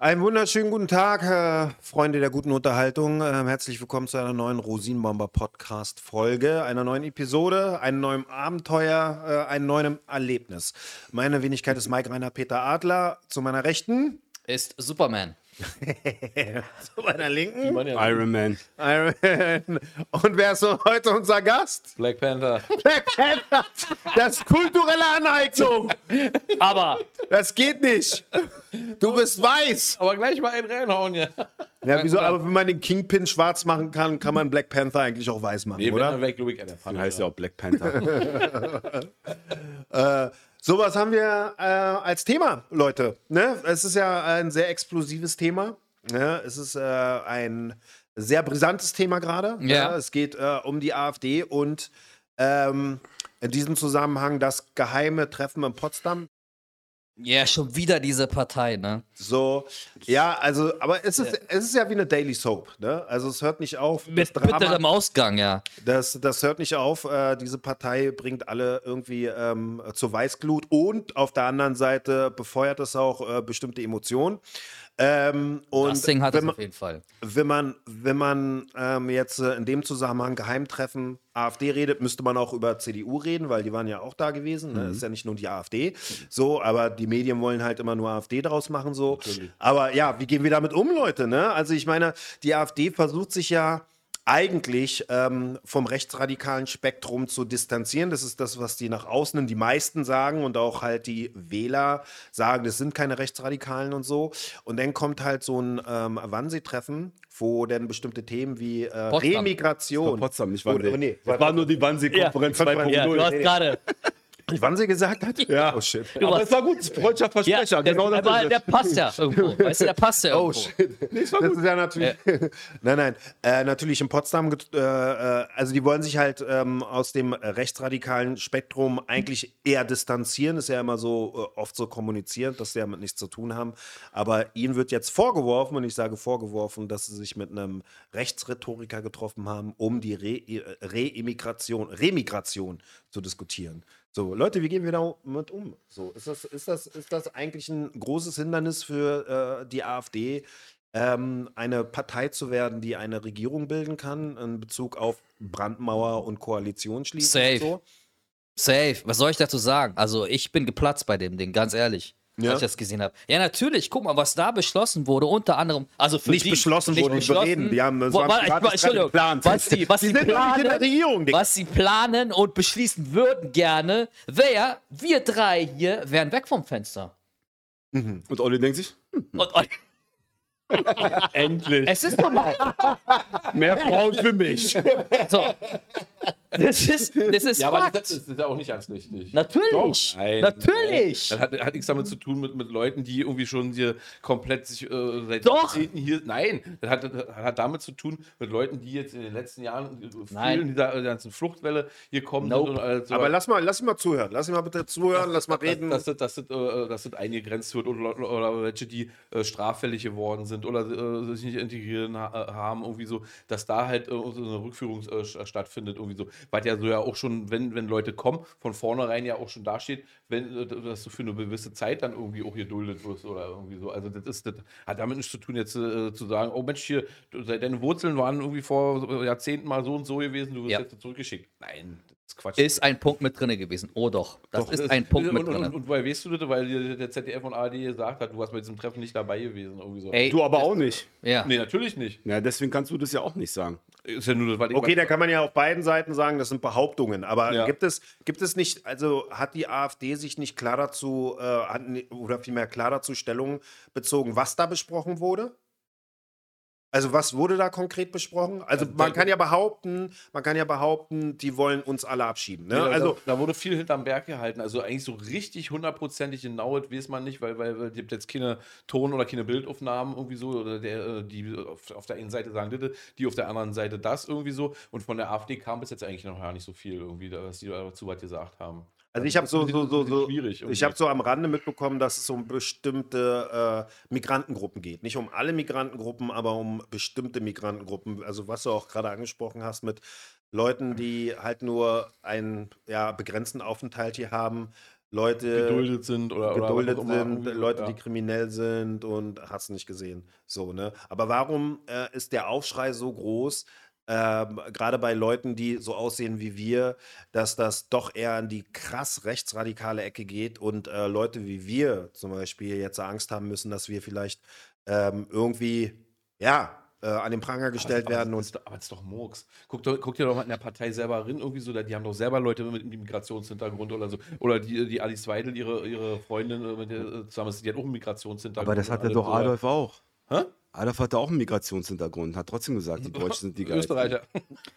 Einen wunderschönen guten Tag, äh, Freunde der guten Unterhaltung. Äh, herzlich willkommen zu einer neuen Rosinenbomber Podcast Folge, einer neuen Episode, einem neuen Abenteuer, äh, einem neuen Erlebnis. Meine Wenigkeit ist Mike Rainer Peter Adler. Zu meiner Rechten ist Superman. Zu meiner Linken Iron Man. Iron Man. Und wer ist so heute unser Gast? Black Panther. Black Panther. Das ist kulturelle Aneignung. Aber Das geht nicht. Du bist weiß. Aber gleich mal einen reinhauen, ja. Ja, wieso? Aber wenn man den Kingpin schwarz machen kann, kann man Black Panther eigentlich auch weiß machen, Nee, oder? dann weg, glaube ich, der heißt ja auch Black Panther. Äh, sowas haben wir äh, als Thema, Leute. Ne? Es ist ja ein sehr explosives Thema. Ne? Es ist äh, ein sehr brisantes Thema gerade. Ja. Ne? Es geht äh, um die AfD und ähm, in diesem Zusammenhang das geheime Treffen in Potsdam. Ja, schon wieder diese Partei, ne? So, ja, also, aber es ist, es ist ja wie eine Daily Soap. Ne? Also es hört nicht auf. Mit bitterem Ausgang, ja. Das, das hört nicht auf. Äh, diese Partei bringt alle irgendwie ähm, zur Weißglut und auf der anderen Seite befeuert es auch äh, bestimmte Emotionen. Ähm, und Das Ding hat wenn es man, auf jeden Fall. wenn man, wenn man ähm, jetzt äh, in dem Zusammenhang Geheimtreffen AfD redet, müsste man auch über CDU reden, weil die waren ja auch da gewesen. Ne? Ist ja nicht nur die AfD. So, aber die Medien wollen halt immer nur AfD draus machen. So. Aber ja, wie gehen wir damit um, Leute? Ne? Also ich meine, die AfD versucht sich ja eigentlich ähm, vom rechtsradikalen Spektrum zu distanzieren. Das ist das, was die nach außen, die meisten sagen und auch halt die Wähler sagen, das sind keine Rechtsradikalen und so. Und dann kommt halt so ein ähm, Wannsee-Treffen, wo dann bestimmte Themen wie äh. Remigration. Potsdam, nicht Wannsee. nee, das war nur die Wannsee-Konferenz Ja, 2.0. Ja, du hast gerade. Die Wannsee gesagt hat? Ja. Oh shit. Du Aber es war gut, Freundschaftsversprecher. Ja, der, genau das aber ist der passt ja irgendwo. Weißt du, der passt ja irgendwo. Oh shit. das ist ja natürlich. nein, nein. Äh, natürlich in Potsdam, äh, äh, also die wollen sich halt ähm, aus dem rechtsradikalen Spektrum eigentlich eher distanzieren. Ist ja immer so äh, oft so kommuniziert, dass sie damit nichts zu tun haben. Aber ihnen wird jetzt vorgeworfen, und ich sage vorgeworfen, dass sie sich mit einem Rechtsrhetoriker getroffen haben, um die Re- Re-Immigration, Remigration zu diskutieren. So, Leute, wie gehen wir damit um? So, ist das, ist das, ist das eigentlich ein großes Hindernis für äh, die AfD, ähm, eine Partei zu werden, die eine Regierung bilden kann in Bezug auf Brandmauer und Koalition schließen? Safe. Und so? Safe. Was soll ich dazu sagen? Also, ich bin geplatzt bei dem Ding, ganz ehrlich. Ja? Als ich das gesehen habe. Ja, natürlich. Guck mal, was da beschlossen wurde, unter anderem. Also Nicht die, beschlossen nicht wurde, nicht bereden. Die haben- es Wo- war privates Entschuldigung. Geplant. Was sie, was Die sie planen, Regierung, was sie planen und beschließen würden gerne, wäre, wir drei hier wären weg vom Fenster. Und Olli denkt sich, hm, Und, und endlich. es ist normal. Mehr Frauen für mich. So. Das ist, das ist Ja, aber Fakt. das, das ist ja auch nicht ganz richtig. Natürlich. Nein, Natürlich. Das hat, hat nichts damit zu tun mit, mit Leuten, die irgendwie schon hier komplett sich äh, seit Doch. Jahrzehnten hier. Nein, das hat, das hat damit zu tun mit Leuten, die jetzt in den letzten Jahren äh, viel Nein. in dieser äh, ganzen Fluchtwelle hier kommen Nope. sind und so. Aber lass mal, lass mal zuhören. Lass ihn mal bitte zuhören, lass mal reden. Dass, dass, dass, äh, dass das eingegrenzt wird oder, oder welche, die äh, straffällig geworden sind oder äh, sich nicht integrieren ha äh, haben, irgendwie so, dass da halt äh, so eine Rückführung äh, st- stattfindet, irgendwie so. Was ja so ja auch schon, wenn, wenn Leute kommen, von vornherein ja auch schon dasteht, wenn, äh, dass du für eine gewisse Zeit dann irgendwie auch geduldet wirst oder irgendwie so. Also das ist, das hat damit nichts zu tun, jetzt äh, zu sagen, oh Mensch, hier, deine Wurzeln waren irgendwie vor Jahrzehnten mal so und so gewesen, du wirst Ja. jetzt zurückgeschickt. Nein, Quatsch. Ist ein Punkt mit drinne gewesen. Oh doch. Das Doch, ist das- ein Punkt und, mit und, drinne. und, und woher weißt du das? Weil der ZDF und ARD gesagt hat, du warst bei diesem Treffen nicht dabei gewesen. Irgendwie so. Ey, Du aber auch nicht. ja. Nee, natürlich nicht. Ja, deswegen kannst du das ja auch nicht sagen. Ist ja nur das, weil Okay, da kann man ja auf beiden Seiten sagen, das sind Behauptungen. Aber Ja. gibt, es, gibt es nicht, also hat die AfD sich nicht klar dazu, äh, oder vielmehr klar dazu Stellung bezogen, was da besprochen wurde? Also was wurde da konkret besprochen? Also Also man kann ja behaupten, man kann ja behaupten, die wollen uns alle abschieben. Ne? Ja, Also da, da wurde viel hinterm Berg gehalten. Also eigentlich so richtig hundertprozentig genau, weiß man nicht, weil, weil, gibt jetzt keine Ton- oder keine Bildaufnahmen irgendwie so, oder der, äh, die auf, auf der einen Seite sagen das, die auf der anderen Seite das irgendwie so. Und von der AfD kam bis jetzt eigentlich noch gar nicht so viel irgendwie, was die dazu was gesagt haben. Also ich habe so, so, so, so ich habe so am Rande mitbekommen, dass es um bestimmte äh, Migrantengruppen geht. Nicht um alle Migrantengruppen, aber um bestimmte Migrantengruppen. Also was du auch gerade angesprochen hast mit Leuten, die halt nur einen ja, begrenzten Aufenthalt hier haben, Leute geduldet sind oder, geduldet sind, Leute, ja. die kriminell sind und hast nicht gesehen. So, ne? Aber warum äh, ist der Aufschrei so groß, ähm, gerade bei Leuten, die so aussehen wie wir, dass das doch eher in die krass rechtsradikale Ecke geht und äh, Leute wie wir zum Beispiel jetzt Angst haben müssen, dass wir vielleicht ähm, irgendwie, ja, äh, an den Pranger gestellt aber, werden aber, und das ist doch- aber das ist doch Murks. Guck, doch, guck dir doch mal in der Partei selber rein, irgendwie so, die haben doch selber Leute mit einem Migrationshintergrund oder so. Oder die, die Alice Weidel, ihre, ihre Freundin, äh, mit der äh, zusammen ist, die hat auch einen Migrationshintergrund. Aber das hatte doch. Adolf auch. Hä? Adolf hatte auch einen Migrationshintergrund, hat trotzdem gesagt, die Deutschen sind die geilsten. Österreicher.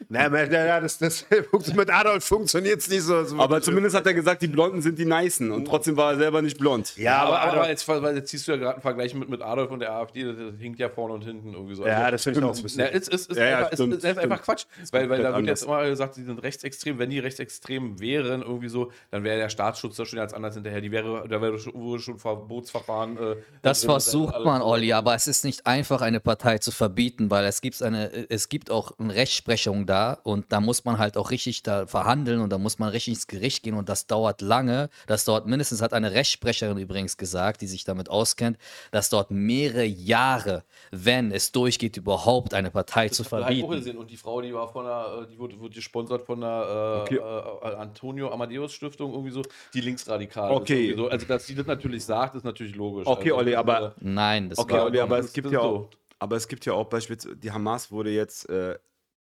Na, na, na, das, das, mit Adolf funktioniert es nicht so. so Aber zumindest hat er gesagt, die Blonden sind die Nicen und trotzdem war er selber nicht blond. ja, aber, aber, aber, Adolf, jetzt, weil jetzt ziehst du ja gerade einen Vergleich mit, mit Adolf und der AfD, das, das hinkt ja vorne und hinten irgendwie so. ja, Also, das finde ich auch ein bisschen. Na, es ist, ist, Ja, ja, einfach, es stimmt, ist einfach stimmt. Quatsch. Weil, weil da wird jetzt immer gesagt, sie sind rechtsextrem. Wenn die rechtsextrem wären, irgendwie so, dann wäre der Staatsschutz da schon ganz anders hinterher. Die wäre, da wäre schon, schon Verbotsverfahren. Äh, Das versucht man. Olli, aber es ist nicht einfach, eine Partei zu verbieten, weil es gibt eine, es gibt auch eine Rechtsprechung da und da muss man halt auch richtig da verhandeln und da muss man richtig ins Gericht gehen und das dauert lange. Das dauert mindestens, hat eine Rechtssprecherin übrigens gesagt, die sich damit auskennt, dass dort mehrere Jahre, wenn es durchgeht, überhaupt eine Partei zu Das auch verbieten. Und die Frau, die war von der, äh, die wurde, wurde gesponsert von der äh, Okay. äh, Antonio Amadeus Stiftung, irgendwie so, die linksradikal Okay. So. Also, dass sie das natürlich sagt, ist natürlich logisch. Okay, also, Olli, das, aber- äh, Nein, das Okay, war Olli, aber es gibt ja so. Aber es gibt ja auch beispielsweise, die Hamas wurde jetzt äh,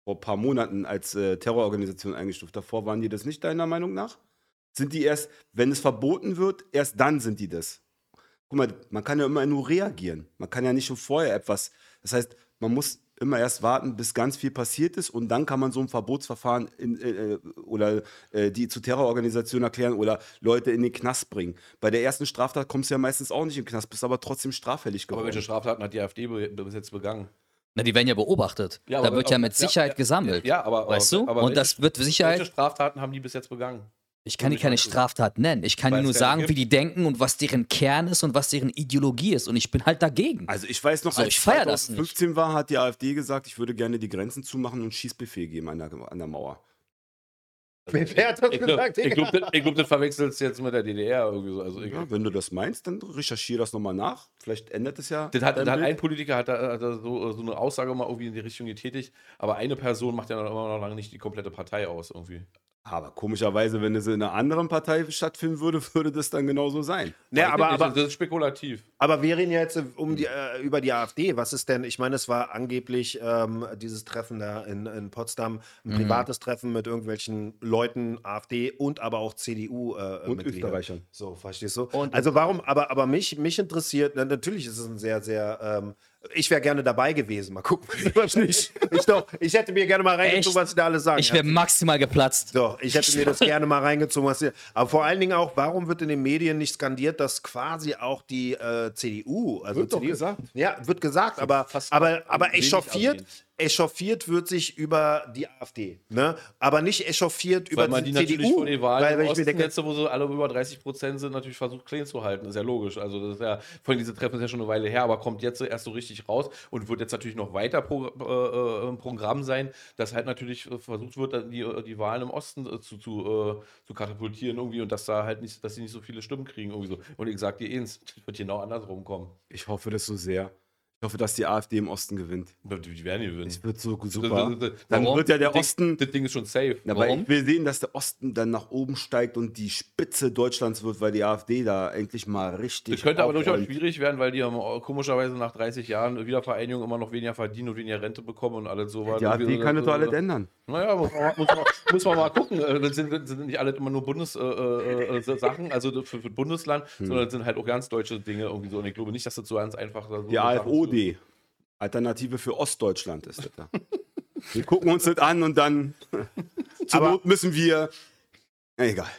vor ein paar Monaten als äh, Terrororganisation eingestuft. Davor waren die das nicht, deiner Meinung nach? Sind die erst, wenn es verboten wird, erst dann sind die das? Guck mal, man kann ja immer nur reagieren. Man kann ja nicht schon vorher etwas. Das heißt, man muss immer erst warten, bis ganz viel passiert ist und dann kann man so ein Verbotsverfahren in, äh, oder äh, die zu Terrororganisationen erklären oder Leute in den Knast bringen. Bei der ersten Straftat kommst du ja meistens auch nicht in den Knast, bist aber trotzdem straffällig aber geworden. welche Straftaten hat die AfD bis jetzt begangen? Na, die werden ja beobachtet. Ja, da aber- wird ja aber- mit Sicherheit ja, gesammelt. Ja, aber. weißt aber, du? aber und das wird Sicherheit. Welche Straftaten haben die bis jetzt begangen? Ich kann dir keine. Straftat nennen. Ich kann dir nur sagen, gibt. wie die denken und was deren Kern ist und was deren Ideologie ist. Und ich bin halt dagegen. Also ich weiß noch, So, als ich feier das 2015 war, hat die AfD gesagt, ich würde gerne die Grenzen zumachen und Schießbefehl geben an der, an der Mauer. Wer hat das Ich glaube, gesagt? ich glaub, das- ich glaub, das verwechselst du jetzt mit der DDR irgendwie so. Also ich, Ja, wenn du das meinst, dann recherchiere das nochmal nach. Vielleicht ändert es ja. Das hat, das hat ein Politiker hat da, hat da so, so eine Aussage mal irgendwie in die Richtung getätigt, aber eine Person macht ja noch immer noch lange nicht die komplette Partei aus irgendwie. Aber komischerweise, wenn es in einer anderen Partei stattfinden würde, würde das dann genauso sein. Weiß ich aber, nicht, aber, das ist spekulativ. aber wir reden ja jetzt um die, äh, über die AfD. Was ist denn, ich meine, es war angeblich ähm, dieses Treffen da in, in Potsdam, ein privates Treffen mit irgendwelchen Leuten, AfD und aber auch CDU. Äh, Und Mitglieder. Österreichern. So, verstehst du? Und- also warum, aber, aber mich, mich interessiert, na, natürlich ist es ein sehr, sehr, ähm, ich wäre gerne dabei gewesen. Mal gucken. was nicht. Ich doch, ich hätte mir gerne mal reingezogen, Echt? was sie da alle sagen. ich wäre maximal geplatzt. So, ich hätte mir das gerne mal reingezogen. Was ihr, aber vor allen Dingen auch, warum wird in den Medien nicht skandiert, dass quasi auch die äh, CDU, also Wird doch CDU, gesagt. Ja, wird gesagt, aber, aber, aber echauffiert. Echauffiert wird sich über die AfD, ne? Aber nicht echauffiert über Weil man die die natürlich CDU. vor den Wahlen weil, im weil ich mir Osten denke, jetzt, wo sie alle über 30 Prozent sind, natürlich versucht, clean zu halten. Ist ja logisch. Also das ist ja, vorhin diese Treffen ist ja schon eine Weile her, aber kommt jetzt erst so richtig raus und wird jetzt natürlich noch weiter pro, äh, äh, im Programm sein, dass halt natürlich äh, versucht wird, die, äh, die Wahlen im Osten zu, zu, äh, zu katapultieren irgendwie und dass da halt nicht, dass sie nicht so viele Stimmen kriegen irgendwie so. Und ich sag dir eins, wird genau andersrum kommen. Ich hoffe das so sehr. Ich hoffe, dass die AfD im Osten gewinnt. Die die werden gewinnen. Es wird so Das- super. das- das- Dann wird ja der das Ding- Osten. Das Ding ist schon safe. Weil Warum? ich will sehen, dass der Osten dann nach oben steigt und die Spitze Deutschlands wird, weil die AfD da endlich mal richtig. Das könnte aber durchaus schwierig werden, weil die komischerweise nach 30 Jahren Wiedervereinigung immer noch weniger verdienen und weniger Rente bekommen und alles so Die AfD kann das doch alles ändern. Naja, muss man, muss, man, muss man mal gucken. Äh, Das sind, das sind nicht alle immer nur Bundessachen, äh, äh, Sachen, also für, für Bundesland, sondern das sind halt auch ganz deutsche Dinge irgendwie so. Und ich glaube nicht, dass das so ganz einfach so Die Sachen AfOD. Alternative für Ostdeutschland ist das da. Wir gucken uns das an und dann zur Aber- Not müssen wir. Egal.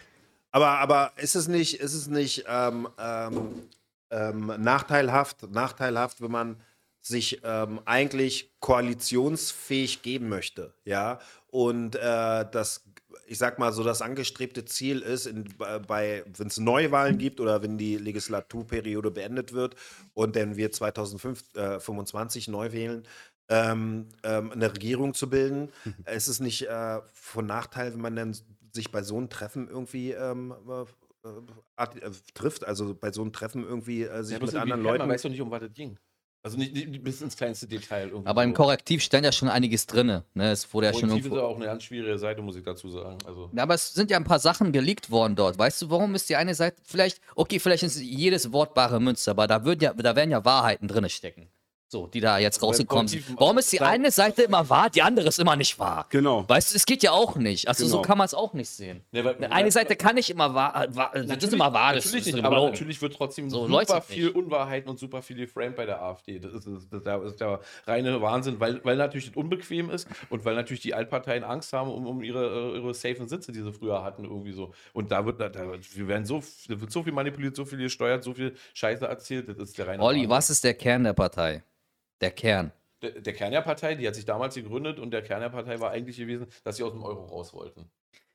Aber, aber ist es nicht, ist es nicht ähm, ähm, ähm, nachteilhaft, nachteilhaft, wenn man sich ähm, eigentlich koalitionsfähig geben möchte, ja, und äh, das, ich sag mal so, das angestrebte Ziel ist, in, bei- wenn es Neuwahlen gibt oder wenn die Legislaturperiode beendet wird und dann wir 2025 neu wählen, ähm, ähm, eine Regierung zu bilden, ist es nicht äh, von Nachteil, wenn man dann sich bei so einem Treffen irgendwie ähm, äh, at- äh, trifft, also bei so einem Treffen irgendwie äh, sich Ja, mit anderen Leuten. Man weiß doch nicht, um was das ging. Also nicht, nicht bis ins kleinste Detail. Irgendwie Aber im. Korrektiv stand ja schon einiges drin. Ne? Es wurde ja schon Korrektiv ist irgendwo. ja auch eine ganz schwierige Seite, muss ich dazu sagen. Also, Ja, aber es sind ja ein paar Sachen geleakt worden dort. Weißt du, warum ist die eine Seite vielleicht, okay, vielleicht ist jedes Wort bare Münze, aber da, würden ja, da werden ja Wahrheiten drin stecken. So, die da jetzt beim rausgekommen sind. Warum ist die eine Seite immer wahr, die andere ist immer nicht wahr? Genau. Weißt du, es geht ja auch nicht. Also so Genau. kann man es auch nicht sehen. Ne, weil- Eine Seite kann nicht immer wahr, äh, wahr das ist immer wahr. Das natürlich ist nicht, aber natürlich wird trotzdem So super läuft's nicht. viel Unwahrheiten und super viel geframed bei der AfD. Das ist, das, das, das ist der reine Wahnsinn, weil, weil natürlich das unbequem ist und weil natürlich die Altparteien Angst haben um, um ihre, äh, ihre safen Sitze, die sie früher hatten, irgendwie so. Und da wird, da, da, wir werden so, da wird so viel manipuliert, so viel gesteuert, so viel Scheiße erzählt. Das ist der reine Olli, Wahnsinn. was ist der Kern der Partei? Der Kern. Der, der Kern der Partei, die hat sich damals gegründet und der Kern der Partei war eigentlich gewesen, dass sie aus dem Euro raus wollten.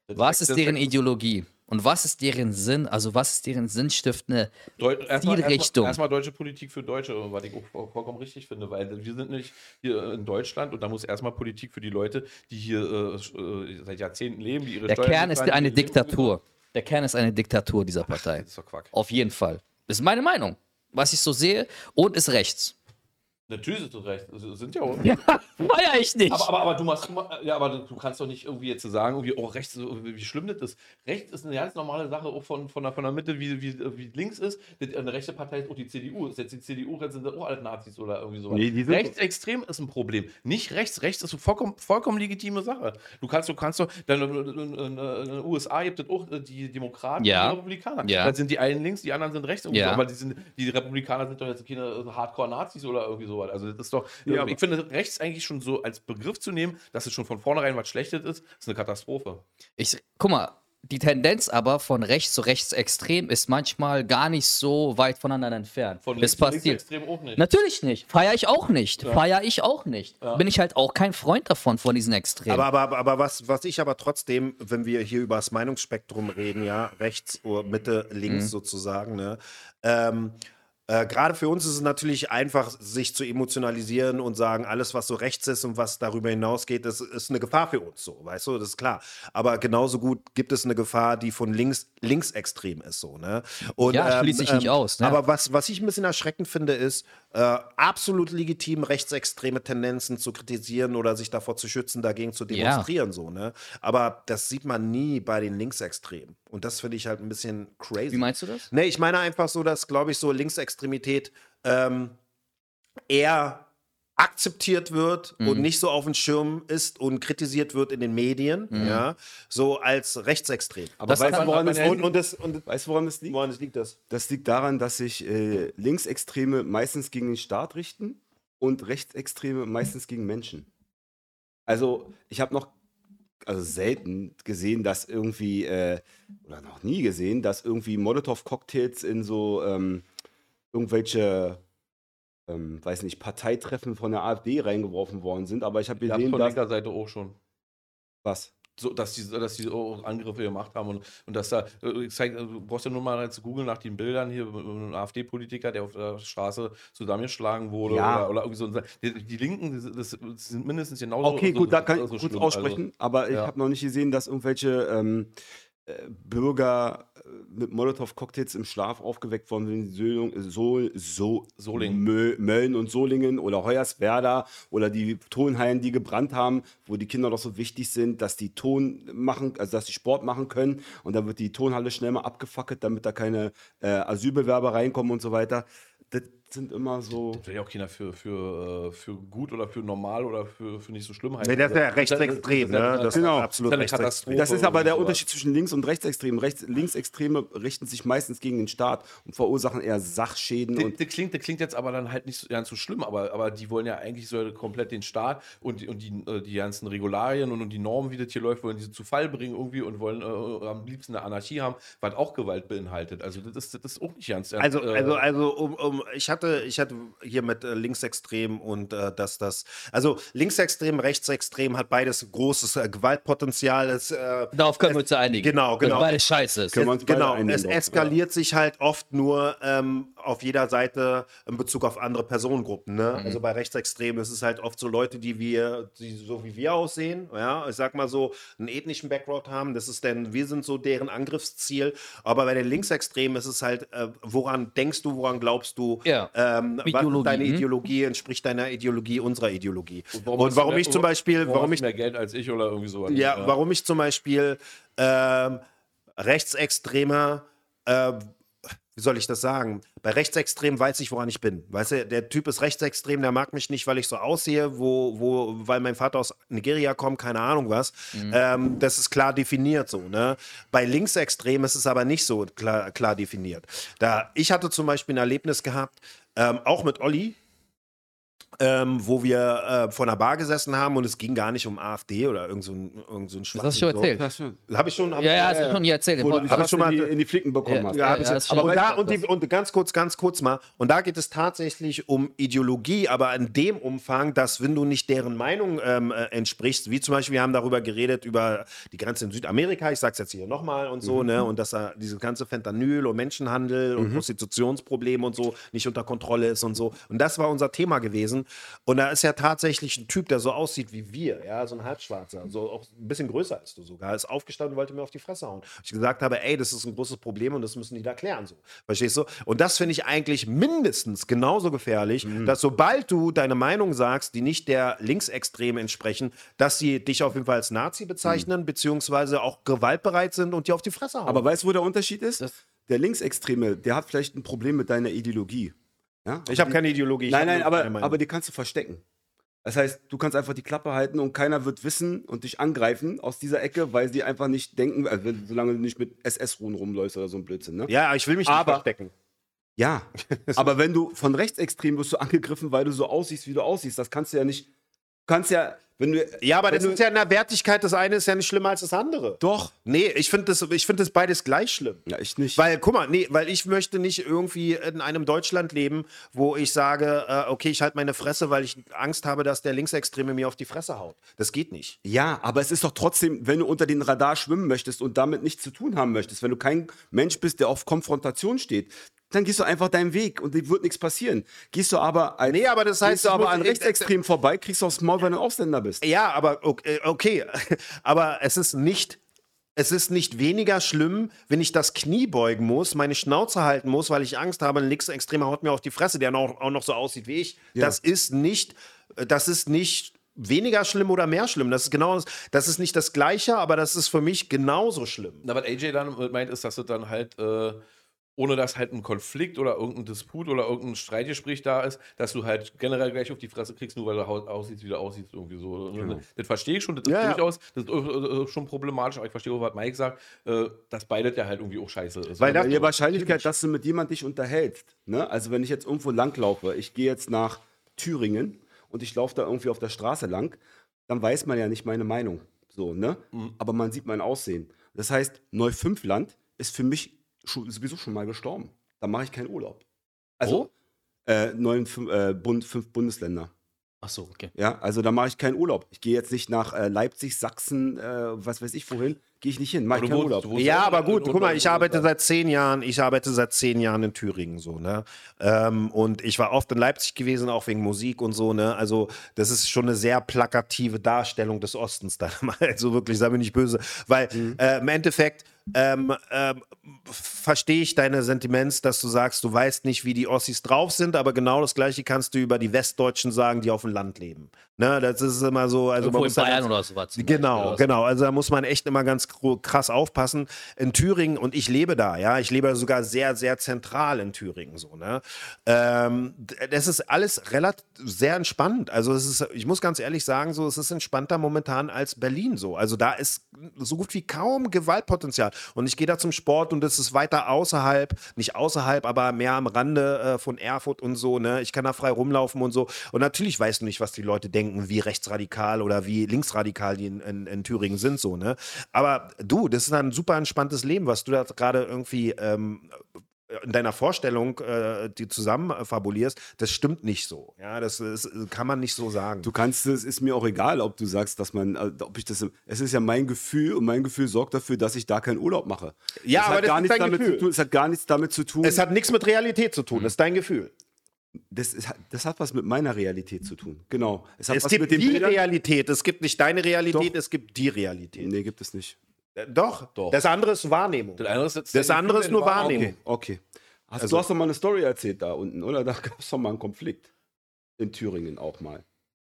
Das Was ist deren Ideologie? Und was ist deren Sinn? Also was ist deren sinnstiftende Deu erstmal, Zielrichtung. Erstmal, erstmal deutsche Politik für Deutsche, was ich auch voll- vollkommen richtig finde, weil wir sind nicht hier in Deutschland und da muss erstmal Politik für die Leute, die hier äh, äh, seit Jahrzehnten leben, die ihre Der Steuern Kern ist eine Diktatur. Der Kern ist eine Diktatur dieser Partei. Das ist doch Quack. Auf jeden Fall. Das ist meine Meinung. Was ich so sehe und ist rechts. Natürlich ist du recht. Es sind ja auch. Feier ich nicht. Aber, aber, aber du machst, ja, aber du kannst doch nicht irgendwie jetzt so sagen, irgendwie, oh, rechts, so, wie schlimm das ist. Rechts ist eine ganz normale Sache, auch von, von, der, von der Mitte, wie, wie, wie links ist. Eine rechte Partei ist auch die CDU. Ist jetzt die CDU, jetzt sind das auch alle Nazis oder irgendwie sowas. Nee, Rechtsextrem ist ein Problem. Nicht rechts. Rechts ist eine vollkommen, vollkommen legitime Sache. Du kannst, du kannst doch, dann äh, in in den USA gibt es auch äh, die Demokraten Ja. und die Republikaner. Ja. Da sind die einen links, die anderen sind rechts. Ja. so. Aber die, sind, die Republikaner sind doch jetzt keine äh, Hardcore-Nazis oder irgendwie sowas. Also das ist doch, Ja, aber- ich finde, rechts eigentlich schon so als Begriff zu nehmen, dass es schon von vornherein was Schlechtes ist, ist eine Katastrophe. Ich, guck mal, die Tendenz aber von rechts zu rechtsextrem ist manchmal gar nicht so weit voneinander entfernt. Von das links zu passiert. extrem auch nicht. Natürlich nicht. Feier ich auch nicht. Feier ich auch nicht. Bin ich halt auch kein Freund davon, von diesen Extremen. Aber, aber, aber was, was ich aber trotzdem, wenn wir hier über das Meinungsspektrum reden, ja, rechts oder Mitte, links sozusagen, ne, ähm, äh, Gerade für uns ist es natürlich einfach, sich zu emotionalisieren und sagen, alles, was so rechts ist und was darüber hinausgeht, das ist eine Gefahr für uns, so, weißt du, das ist klar. Aber genauso gut gibt es eine Gefahr, die von links, linksextrem ist, so, ne? Und, Ja, schließe ich nicht aus, ne? Aber was, was ich ein bisschen erschreckend finde, ist, äh, absolut legitim, rechtsextreme Tendenzen zu kritisieren oder sich davor zu schützen, dagegen zu Ja. demonstrieren, so, ne? Aber das sieht man nie bei den Linksextremen. Und das finde ich halt ein bisschen crazy. Wie meinst du das? Nee, ich meine einfach so, dass, glaube ich, so Linksextremität ähm, eher akzeptiert wird Mhm. und nicht so auf dem Schirm ist und kritisiert wird in den Medien, Mhm. ja, so als rechtsextrem. Aber Das weißt du, woran das Und, und, das, und Weißt du, woran das liegt? woran das liegt das? Das liegt daran, dass sich äh, Linksextreme meistens gegen den Staat richten und Rechtsextreme meistens gegen Menschen. Also, ich habe noch also selten gesehen, dass irgendwie, äh, oder noch nie gesehen, dass irgendwie Molotow-Cocktails in so ähm, irgendwelche, ähm, weiß nicht, Parteitreffen von der AfD reingeworfen worden sind. Aber ich habe gesehen, von dass. linker Seite auch schon. Was? So, dass die, dass die auch Angriffe gemacht haben und, und dass da, äh, ich zeig, du brauchst ja nur mal zu googeln nach den Bildern hier, mit einem AfD-Politiker, der auf der Straße zusammengeschlagen wurde Ja. oder, oder irgendwie so. Die, die Linken, das, das sind mindestens genauso. Okay, so, gut, da kann ich so kurz schlimm. aussprechen, aber ich ja. habe noch nicht gesehen, dass irgendwelche ähm, äh, Bürger äh, mit Molotow-Cocktails im Schlaf aufgeweckt worden sind. Solung, äh, Sol, so, Solingen. Mö, Mölln und Solingen oder Hoyerswerda oder die Tonhallen, die gebrannt haben, wo die Kinder doch so wichtig sind, dass die Ton machen, also dass die Sport machen können und dann wird die Tonhalle schnell mal abgefackelt, damit da keine äh, Asylbewerber reinkommen und so weiter. Das sind immer so. Das will ja auch keiner für, für, äh, für gut oder für normal oder für, für nicht so schlimm halten. Nee, das ist ja rechtsextrem, ne? Das ist Genau. absolut eine rechtsextrem. Katastrophe. Das ist aber der Unterschied zwischen Links- und Rechtsextremen. Rechts, Linksextreme richten sich meistens gegen den Staat und verursachen eher Sachschäden. Das, Und das, klingt, das klingt jetzt aber dann halt nicht so, ganz so schlimm, aber, aber die wollen ja eigentlich so komplett den Staat und, die- und die, äh, die ganzen Regularien und, und die Normen, wie das hier läuft, wollen diese zu Fall bringen irgendwie und wollen äh, am liebsten eine Anarchie haben, was auch Gewalt beinhaltet. Also das ist, das ist auch nicht ganz Also, äh, also, also um, um, ich hatte, ich hatte hier mit äh, Linksextrem und äh, dass das, also Linksextrem, Rechtsextrem hat beides großes äh, Gewaltpotenzial. Es, äh, Darauf können wir uns ja einigen. Genau, genau. Weil es scheiße ist. Können wir uns beide genau, einigen es eskaliert sich halt oft nur ähm, auf jeder Seite in Bezug auf andere Personengruppen. Ne? Mhm. Also bei Rechtsextremen ist es halt oft so Leute, die wir, die so wie wir aussehen, ja, ich sag mal so, einen ethnischen Background haben. Das ist denn, wir sind so deren Angriffsziel. Aber bei den Linksextremen ist es halt, äh, woran denkst du, woran glaubst du, Ja. ähm, was deine hm? Ideologie entspricht deiner Ideologie, unserer Ideologie. Und warum, hast du mehr- ich zum Beispiel, warum hast ich mehr Geld als ich oder irgendwie sowas. ja, warum ich zum Beispiel ähm, Rechtsextreme, äh, wie soll ich das sagen? Bei Rechtsextremen weiß ich, woran ich bin. Weißt du, der Typ ist rechtsextrem, der mag mich nicht, weil ich so aussehe, wo, wo, weil mein Vater aus Nigeria kommt, keine Ahnung was. Ähm, das ist klar definiert so. Ne? Bei Linksextremen ist es aber nicht so klar, klar definiert. Da, ich hatte zum Beispiel ein Erlebnis gehabt, ähm, auch mit Olli, ähm, wo wir äh, vor einer Bar gesessen haben und es ging gar nicht um AfD oder irgend so ein, irgend so ein Das hast du schon erzählt. Das schon. Habe ich schon. Hab Ja, ich, ja, hast du schon hier erzählt. Wo du dich ich schon mal- in die, in die Flicken bekommen Ja, hast. ja, ich ja, jetzt. das aber und, da, und, die, und ganz kurz, ganz kurz mal. Und da geht es tatsächlich um Ideologie, aber in dem Umfang, dass wenn du nicht deren Meinung ähm, äh, entsprichst, wie zum Beispiel, wir haben darüber geredet, über die Grenze in Südamerika, ich sag's jetzt hier nochmal und so, ne, und dass da diese ganze Fentanyl und Menschenhandel und Prostitutionsprobleme und so nicht unter Kontrolle ist und so. Und das war unser Thema gewesen. Und da ist ja tatsächlich ein Typ, der so aussieht wie wir, ja, so ein Halbschwarzer, so auch ein bisschen größer als du sogar, ist aufgestanden und wollte mir auf die Fresse hauen. Ich gesagt habe, ey, das ist ein großes Problem und das müssen die da klären, so. Verstehst du? Und das finde ich eigentlich mindestens genauso gefährlich, dass sobald du deine Meinung sagst, die nicht der Linksextreme entsprechen, dass sie dich auf jeden Fall als Nazi bezeichnen, beziehungsweise auch gewaltbereit sind und dir auf die Fresse hauen. Aber weißt du, wo der Unterschied ist? Das- der Linksextreme, der hat vielleicht ein Problem mit deiner Ideologie. Ja? ich habe keine Ideologie. Nein, nein, aber, aber die kannst du verstecken. Das heißt, du kannst einfach die Klappe halten und keiner wird wissen und dich angreifen aus dieser Ecke, weil sie einfach nicht denken, also solange du nicht mit SS-Ruhen rumläufst oder so ein Blödsinn. Ne? ja, ich will mich Aber- nicht verstecken. Ja, aber wenn du von Rechtsextremen wirst du angegriffen, weil du so aussiehst, wie du aussiehst, das kannst du ja nicht. Du kannst ja, wenn du. Ja, aber das ist ja in der Wertigkeit, das eine ist ja nicht schlimmer als das andere. Doch. Nee, ich finde das, ich find das beides gleich schlimm. Ja, ich nicht. Weil, guck mal, nee, weil ich möchte nicht irgendwie in einem Deutschland leben, wo ich sage, äh, okay, ich halte meine Fresse, weil ich Angst habe, dass der Linksextreme mir auf die Fresse haut. Das geht nicht. Ja, aber es ist doch trotzdem, wenn du unter den Radar schwimmen möchtest und damit nichts zu tun haben möchtest, wenn du kein Mensch bist, der auf Konfrontation steht, dann gehst du einfach deinen Weg und dir wird nichts passieren. Gehst du aber, als, Nee, aber das heißt, gehst du aber an Rechtsextremen vorbei, kriegst du aufs Maul, wenn du Ausländer bist. Ja, aber okay, okay. aber es ist nicht. Es ist nicht weniger schlimm, wenn ich das Knie beugen muss, meine Schnauze halten muss, weil ich Angst habe, ein Linksextremer haut mir auf die Fresse, der noch, auch noch so aussieht wie ich. Ja. Das ist nicht, das ist nicht weniger schlimm oder mehr schlimm. Das ist genau, das- das ist nicht das Gleiche, aber das ist für mich genauso schlimm. Na, was AJ dann meint, ist, dass du dann halt, äh, ohne dass halt ein Konflikt oder irgendein Disput oder irgendein Streitgespräch da ist, dass du halt generell gleich auf die Fresse kriegst, nur weil du aussiehst, wie du aussiehst, irgendwie so. Und Das verstehe ich schon, das ist Ja, durchaus, das ist äh, äh, schon problematisch, aber ich verstehe auch, was Mike sagt, äh, dass beides ja halt irgendwie auch scheiße ist. Weil Die Wahrscheinlichkeit, dass du mit jemandem dich unterhältst, ne? also wenn ich jetzt irgendwo langlaufe, ich gehe jetzt nach Thüringen und ich laufe da irgendwie auf der Straße lang, dann weiß man ja nicht meine Meinung. So, ne? Aber man sieht mein Aussehen. Das heißt, Neufünfland ist für mich schon, sowieso schon mal gestorben. Da mache ich keinen Urlaub. Also, äh, neun, fün- äh, Bund, fünf Bundesländer. Ach so, okay. Ja, also da mache ich keinen Urlaub. Ich gehe jetzt nicht nach äh, Leipzig, Sachsen, äh, was weiß ich wohin, gehe ich nicht hin, mache ich keinen wohnst- Urlaub. Ja, aber gut, guck mal, ich arbeite seit zehn Jahren, ich arbeite seit zehn Jahren in Thüringen so, ne? Ähm, und ich war oft in Leipzig gewesen, auch wegen Musik und so, ne? Also, das ist schon eine sehr plakative Darstellung des Ostens da. Also wirklich, sei mir nicht böse. Weil äh, im Endeffekt ähm, ähm, verstehe ich deine Sentiments, dass du sagst, du weißt nicht, wie die Ossis drauf sind, aber genau das Gleiche kannst du über die Westdeutschen sagen, die auf dem Land leben. Ne? Das ist immer so. Also Irgendwo man in muss da Bayern ganz- oder sowas. zum Genau, oder genau. Also da muss man echt immer ganz krass aufpassen. In Thüringen, und ich lebe da, ja, ich lebe sogar sehr, sehr zentral in Thüringen so, ne? Ähm, das ist alles relativ sehr entspannt. Also es ist, ich muss ganz ehrlich sagen, so, es ist entspannter momentan als Berlin so. Also da ist so gut wie kaum Gewaltpotenzial. Und ich gehe da zum Sport und das ist weiter außerhalb, nicht außerhalb, aber mehr am Rande äh, von Erfurt und so, ne? Ich kann da frei rumlaufen und so. Und natürlich weißt du nicht, was die Leute denken, wie rechtsradikal oder wie linksradikal die in, in, in Thüringen sind, so, ne? Aber du, das ist ein super entspanntes Leben, was du da gerade irgendwie ähm, in deiner Vorstellung äh, die zusammen äh, fabulierst, das stimmt nicht so. Ja, das, ist, kann man nicht so sagen. Du kannst, es ist mir auch egal, ob du sagst, dass man, äh, ob ich das, es ist ja mein Gefühl und mein Gefühl sorgt dafür, dass ich da keinen Urlaub mache. Ja, es aber hat das gar ist nichts dein damit Gefühl. zu tun. Es hat gar nichts damit zu tun. es hat nichts mit Realität zu tun, das ist dein Gefühl. das, ist, das hat was mit meiner Realität zu tun. Genau. Es hat Es was gibt die Bildern. Realität, es gibt nicht deine Realität, Doch. es gibt die Realität. Nee, gibt es nicht. Äh, Doch, Doch. das andere ist Wahrnehmung. Das andere ist, Das andere ist nur Wahrnehmung. Okay, okay. Hast, Also- du hast doch mal eine Story erzählt da unten, oder? Da gab es doch mal einen Konflikt. In Thüringen auch mal.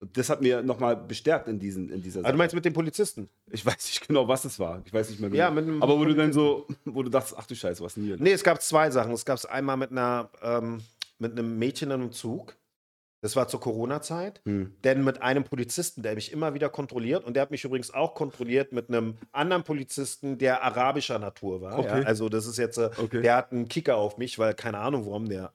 Und das hat mir nochmal bestärkt in, diesen, in dieser Also du meinst mit den Polizisten? Ich weiß nicht genau, was es war. Ich weiß nicht mehr genau. Ja, mit einem Aber wo du dann so, wo du dachtest, ach du Scheiße, was denn hier? Nee, es gab zwei Sachen. Es gab es einmal mit einer ähm, mit einem Mädchen in einem Zug. Das war zur Corona-Zeit. Hm. Denn mit einem Polizisten, der mich immer wieder kontrolliert, und der hat mich übrigens auch kontrolliert mit einem anderen Polizisten, der arabischer Natur war. Okay. Ja, also das ist jetzt, äh, Okay. der hat einen Kicker auf mich, weil keine Ahnung, warum der.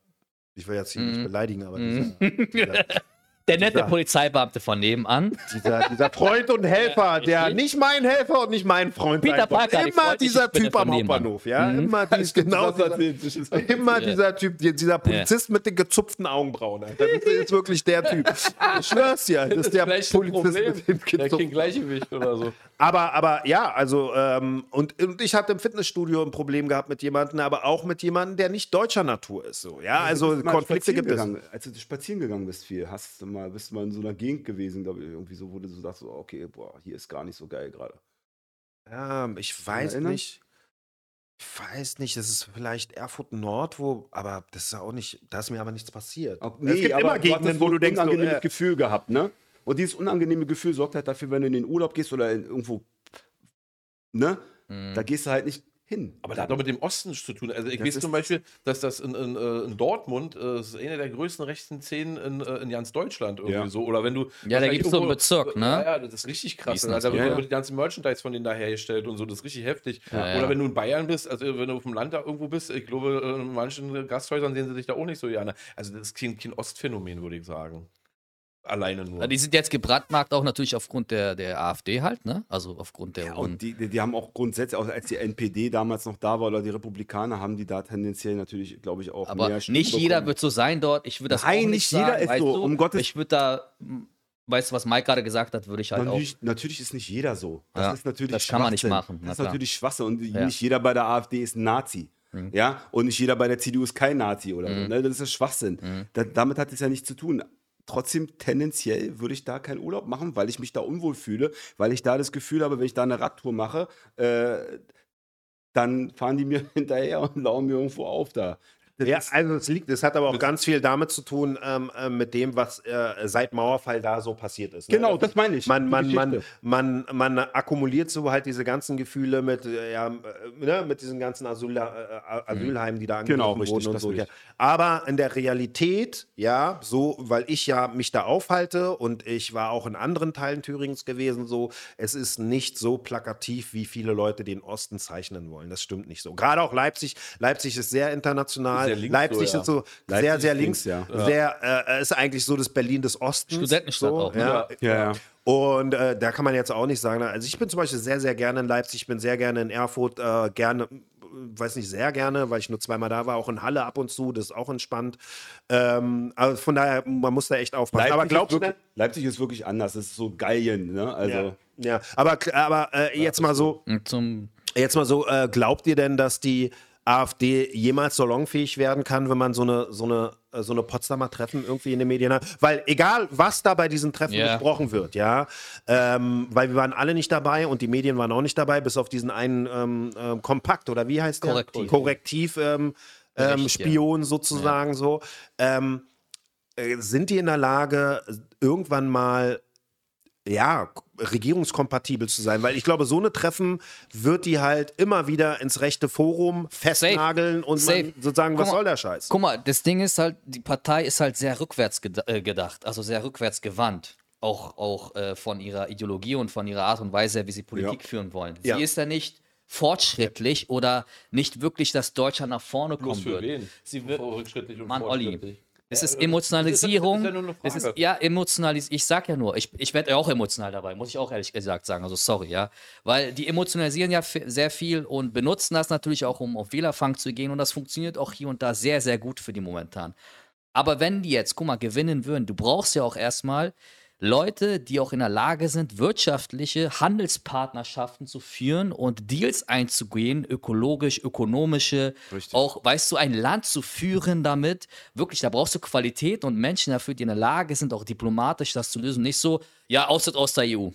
Ich will jetzt hier nicht Mhm. beleidigen, aber Mhm. dieser, dieser, Der nette Dieser- Polizeibeamte von nebenan. dieser, dieser Freund und Helfer, Ja, der richtig. nicht mein Helfer und nicht mein Freund Peter. Parker, Immer dieser Typ am. Hauptbahnhof, ja. Mhm. Immer dies, genau dieser, erzählt. Immer Ja. dieser Typ, die- dieser Polizist mit den gezupften Augenbrauen. Alter. Das ist wirklich der Typ. Ich schwör's dir, das ist der Polizist Problem. mit den Der kein gezupften Gleichgewicht oder so. Aber, aber ja, also, ähm, und, und ich hatte im Fitnessstudio ein Problem gehabt mit jemandem, aber auch mit jemandem, der nicht deutscher Natur ist. So. Ja, also du mal Konflikte gibt es. Als du spazieren gegangen bist viel, hast du mal, bist du mal in so einer Gegend gewesen, glaube ich, irgendwie so, wo du so so, okay, boah, hier ist gar nicht so geil gerade. Ja, ich weiß erinnern? nicht. Ich weiß nicht, das ist vielleicht Erfurt Nord, wo, aber das ist auch nicht, da ist mir aber nichts passiert. Auch- es gibt immer Gegenden, wo du denkst, unangenehmes äh, Gefühl gehabt, ne? Und dieses unangenehme Gefühl sorgt halt dafür, wenn du in den Urlaub gehst oder in irgendwo, ne? Mhm. Da gehst du halt nicht hin. Aber das hat doch mit dem Osten zu tun. Also ich Das weiß ist- zum Beispiel, dass das in, in, äh, in Dortmund äh, das ist eine der größten rechten Szenen in, äh, in ganz Deutschland irgendwie Ja. so. Oder wenn du. Ja, da wahrscheinlich gibt's so einen Bezirk, ne? Ja, ja, das ist richtig krass. Also, da wird ja. die ganze Merchandise von denen da hergestellt und so. Das ist richtig heftig. Ja, ja. Oder wenn du in Bayern bist, also wenn du auf dem Land da irgendwo bist, ich glaube, in manchen Gasthäusern sehen sie dich da auch nicht so gerne. Also das ist kein, kein Ostphänomen, würde ich sagen. Alleine nur. Die sind jetzt gebrandmarkt auch natürlich aufgrund der, der AfD halt, ne? Also aufgrund der Ja, und die, die, haben auch grundsätzlich, auch als die NPD damals noch da war oder die Republikaner, haben die da tendenziell natürlich, glaube ich, auch Aber mehr nicht jeder bekommen. wird so sein dort. Ich würde das Nein, auch nicht nicht jeder sagen, ist so, Du? um Gottes- Ich würde da, weißt du, was Mike gerade gesagt hat, würde ich halt Natürlich, natürlich ist nicht jeder so. Das Ja, ist natürlich das kann man nicht machen, Das ist natürlich Schwachsinn. Und Ja. nicht jeder bei der AfD ist ein Nazi. Mhm. Ja, und nicht jeder bei der CDU ist kein Nazi oder so. Mhm. Ne? Das ist Schwachsinn. Mhm. Da, damit hat es ja nichts zu tun. Trotzdem, tendenziell würde ich da keinen Urlaub machen, weil ich mich da unwohl fühle, weil ich da das Gefühl habe, wenn ich da eine Radtour mache, äh, dann fahren die mir hinterher und lauern mir irgendwo auf da. Das Ja, also es liegt, es hat aber auch ganz viel damit zu tun, ähm, äh, mit dem, was äh, seit Mauerfall da so passiert ist. ne? genau, das meine ich. man, man, man, man, man akkumuliert so halt diese ganzen Gefühle mit, äh, ja, äh, ne, mit diesen ganzen Asyl, äh, Asylheimen, die da angegriffen Genau, richtig, wurden und so. Ja. Aber in der Realität, ja, so, weil ich ja mich da aufhalte und ich war auch in anderen Teilen Thüringens gewesen, so, es ist nicht so plakativ, wie viele Leute den Osten zeichnen wollen. Das stimmt nicht so. Gerade auch Leipzig. Leipzig ist sehr international. Sehr links Leipzig so, ja. ist so sehr, Leipzig sehr ist links. links, ja. Sehr, äh, ist eigentlich so das Berlin des Ostens. Studentenstadt so, auch, ne? Ja. Ja, ja. Und äh, da kann man jetzt auch nicht sagen, also ich bin zum Beispiel sehr, sehr gerne in Leipzig, ich bin sehr gerne in Erfurt, äh, gerne, äh, weiß nicht, sehr gerne, weil ich nur zweimal da war, auch in Halle ab und zu, das ist auch entspannt. Ähm, also von daher, man muss da echt aufpassen. aber glaubst ist du, ne? wirklich, Leipzig ist wirklich anders. Das ist so Gallien, ne? Also, ja, ja, aber, aber äh, jetzt mal so, Jetzt mal so, äh, glaubt ihr denn, dass die AfD jemals salonfähig werden kann, wenn man so eine, so eine, äh, so eine Potsdamer Treffen irgendwie in den Medien hat? Weil egal, was da bei diesen Treffen Ja. besprochen wird, ja, ähm, weil wir waren alle nicht dabei und die Medien waren auch nicht dabei, bis auf diesen einen ähm, ähm, Kompakt oder wie heißt der? Korrektiv. Korrektiv ähm, ähm, ja. Spion sozusagen so. Ähm, äh, sind die in der Lage, irgendwann mal ja, regierungskompatibel zu sein, weil ich glaube, so eine Treffen wird die halt immer wieder ins rechte Forum festnageln und Safe. man sozusagen, was mal, soll der Scheiß? Guck mal, das Ding ist halt, die Partei ist halt sehr rückwärts äh, gedacht, also sehr rückwärts gewandt. Auch, auch äh, von ihrer Ideologie und von ihrer Art und Weise, wie sie Politik Ja. führen wollen. Ja. Sie ist ja nicht fortschrittlich oder nicht wirklich, dass Deutschland nach vorne Bloß kommen für wird. wen? Sie wird, Rückschrittlich und Mann, Olli. Es ist das ist- Emotionalisierung. das ist ja nur eine Es ist, Frage. ja, emotionalis Ich sag ja nur, ich, ich werde ja auch emotional dabei, muss ich auch ehrlich gesagt sagen. Also sorry, ja. Weil die emotionalisieren ja sehr viel und benutzen das natürlich auch, um auf Wählerfang zu gehen. Und das funktioniert auch hier und da sehr, sehr gut für die momentan. Aber wenn die jetzt, guck mal, gewinnen würden, du brauchst ja auch erstmal Leute, die auch in der Lage sind, wirtschaftliche Handelspartnerschaften zu führen und Deals einzugehen, ökologisch, ökonomische, Richtig. auch, weißt du, ein Land zu führen damit. Wirklich, da brauchst du Qualität und Menschen dafür, die in der Lage sind, auch diplomatisch das zu lösen. Nicht so, ja, austritt aus der EU.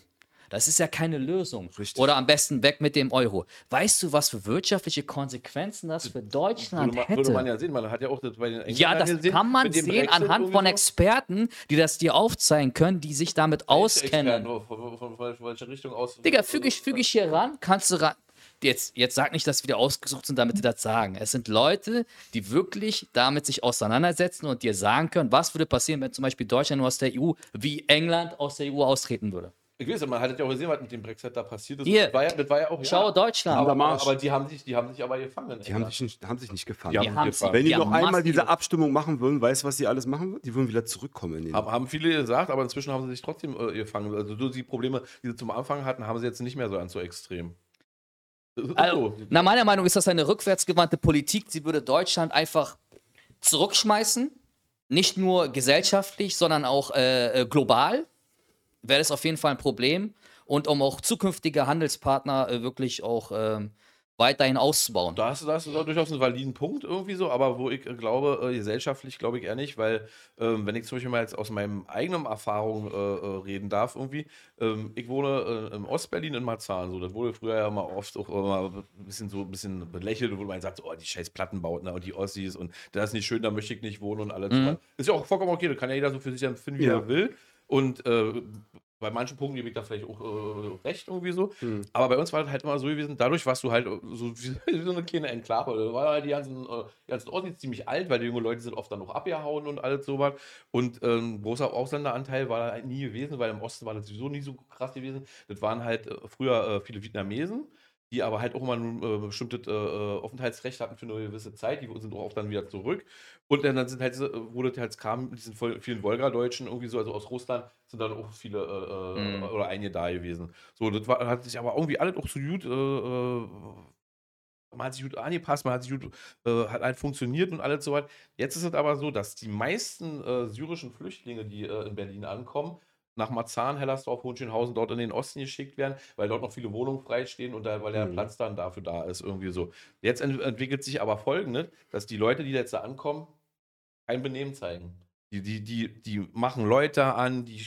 Das ist ja keine Lösung. Richtig. Oder am besten weg mit dem Euro. Weißt du, was für wirtschaftliche Konsequenzen das für Deutschland Würde man, hätte? würde man ja sehen, man hat ja auch das bei den Ja, Engländern das gesehen, kann man sehen Brexit anhand von. Experten, die das dir aufzeigen können, die sich damit auskennen. Von, von, von, von welcher Richtung aus? Digga, füge ich, füge ich hier ran, kannst du ran. Jetzt, jetzt sag nicht, dass wir ausgesucht sind, damit die das sagen. Es sind Leute, die wirklich damit sich auseinandersetzen und dir sagen können, was würde passieren, wenn zum Beispiel Deutschland nur aus der EU, wie England aus der EU austreten würde. Ich weiß, man hat ja auch gesehen, was mit dem Brexit da passiert ist. Hier. Das war ja, das war ja auch. Schau ja. Deutschland. Aber, aber, die haben sich, die haben sich aber gefangen. Die haben sich nicht, haben sich nicht gefangen. Die Die haben gefangen. Wenn die, die noch einmal diese Abstimmung machen würden, weißt du, was die alles machen würden? Die würden wieder zurückkommen. In den Haben, haben viele gesagt, aber inzwischen haben sie sich trotzdem äh, gefangen. Also so die Probleme, die sie zum Anfang hatten, haben sie jetzt nicht mehr so ganz so extrem. Also, so. nach meiner Meinung ist das eine rückwärtsgewandte Politik. Sie würde Deutschland einfach zurückschmeißen. Nicht nur gesellschaftlich, sondern auch äh, äh, global. Wäre das auf jeden Fall ein Problem. Und um auch zukünftige Handelspartner äh, wirklich auch ähm, weiterhin auszubauen. Da hast, du, da hast du durchaus einen validen Punkt irgendwie so, aber wo ich äh, glaube, äh, gesellschaftlich glaube ich eher nicht, weil ähm, wenn ich zum Beispiel mal jetzt aus meinem eigenen Erfahrung äh, äh, reden darf irgendwie, ähm, ich wohne äh, im Ostberlin in Marzahn, so, das wurde früher ja mal oft auch immer ein bisschen so ein bisschen belächelt, wo man sagt, oh, die scheiß Plattenbauten und die Ossis und das ist nicht schön, da möchte ich nicht wohnen und alles. Ist ja auch vollkommen okay, da kann ja jeder so für sich empfinden, wie Ja. er will und äh, bei manchen Punkten gebe ich da vielleicht auch äh, recht irgendwie so. Aber bei uns war das halt immer so gewesen, dadurch warst du halt äh, so wie, so eine kleine Enklave. Da waren halt die ganzen, äh, die ganzen Ossis ziemlich alt, weil die jungen Leute sind oft dann noch abgehauen und alles sowas. Und ein großer Ausländeranteil war da halt nie gewesen, weil im Osten war das sowieso nie so krass gewesen. Das waren halt äh, früher äh, viele Vietnamesen. Die aber halt auch immer ein äh, bestimmtes äh, äh, Aufenthaltsrecht hatten für eine gewisse Zeit, die sind auch dann wieder zurück. Und dann, dann sind halt, äh, wurde halt, kam mit diesen vielen Wolga-Deutschen irgendwie so, also aus Russland, sind dann auch viele äh, äh, Mhm. oder einige da gewesen. So, das war, hat sich aber irgendwie alles auch so gut, man hat sich gut angepasst, man hat sich gut, hat halt funktioniert und alles so weit. Jetzt ist es aber so, dass die meisten syrischen Flüchtlinge, die in Berlin ankommen, nach Marzahn, Hellersdorf, Hohenschönhausen dort in den Osten geschickt werden, weil dort noch viele Wohnungen freistehen und da, weil der Mhm. Platz dann dafür da ist, irgendwie so. Jetzt ent entwickelt sich aber folgendes, dass die Leute, die jetzt da ankommen, kein Benehmen zeigen. Die, die, die, die machen Leute an, die,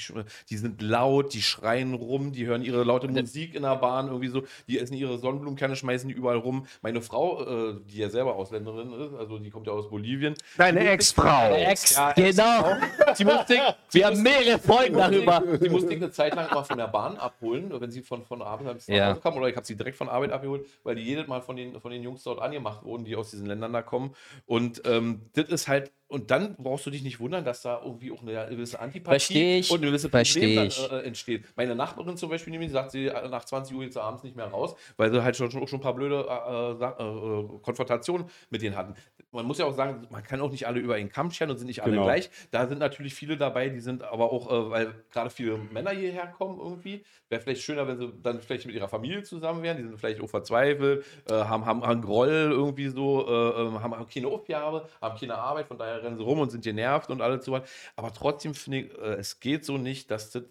die sind laut, die schreien rum, die hören ihre laute Musik in der Bahn irgendwie so, die essen ihre Sonnenblumenkerne, schmeißen die überall rum. Meine Frau, äh, die ja selber Ausländerin ist, also die kommt ja aus Bolivien. Deine Ex-Frau. Ex, Ja, genau. Die musste ich, Wir haben mehrere Folgen darüber. die musste ich eine Zeit lang mal von der Bahn abholen, wenn sie von, von Arbeit nach Ja. Hause kam. Oder ich habe sie direkt von Arbeit abgeholt, weil die jedes Mal von den, von den Jungs dort angemacht wurden, die aus diesen Ländern da kommen. Und ähm, das ist halt, und dann brauchst du dich nicht wundern, dass da irgendwie auch eine gewisse Antipathie ich. und eine gewisse Versteh Problem dann, äh, entsteht. Meine Nachbarin zum Beispiel, nämlich, sagt sie äh, nach 20 Uhr jetzt abends nicht mehr raus, weil sie halt schon, schon, schon ein paar blöde äh, Sa- äh, äh, Konfrontationen mit denen hatten. Man muss ja auch sagen, man kann auch nicht alle über einen Kamm scheren und sind nicht alle Genau. gleich. Da sind natürlich viele dabei, die sind aber auch, äh, weil gerade viele Männer hierher kommen irgendwie. Wäre vielleicht schöner, wenn sie dann vielleicht mit ihrer Familie zusammen wären. Die sind vielleicht auch verzweifelt, äh, haben, haben, haben Groll irgendwie so, äh, äh, haben, haben keine Aufgabe, haben keine Arbeit, von daher rennen sie rum und sind genervt und alles so was. Aber trotzdem finde ich, äh, es geht so nicht, dass, das,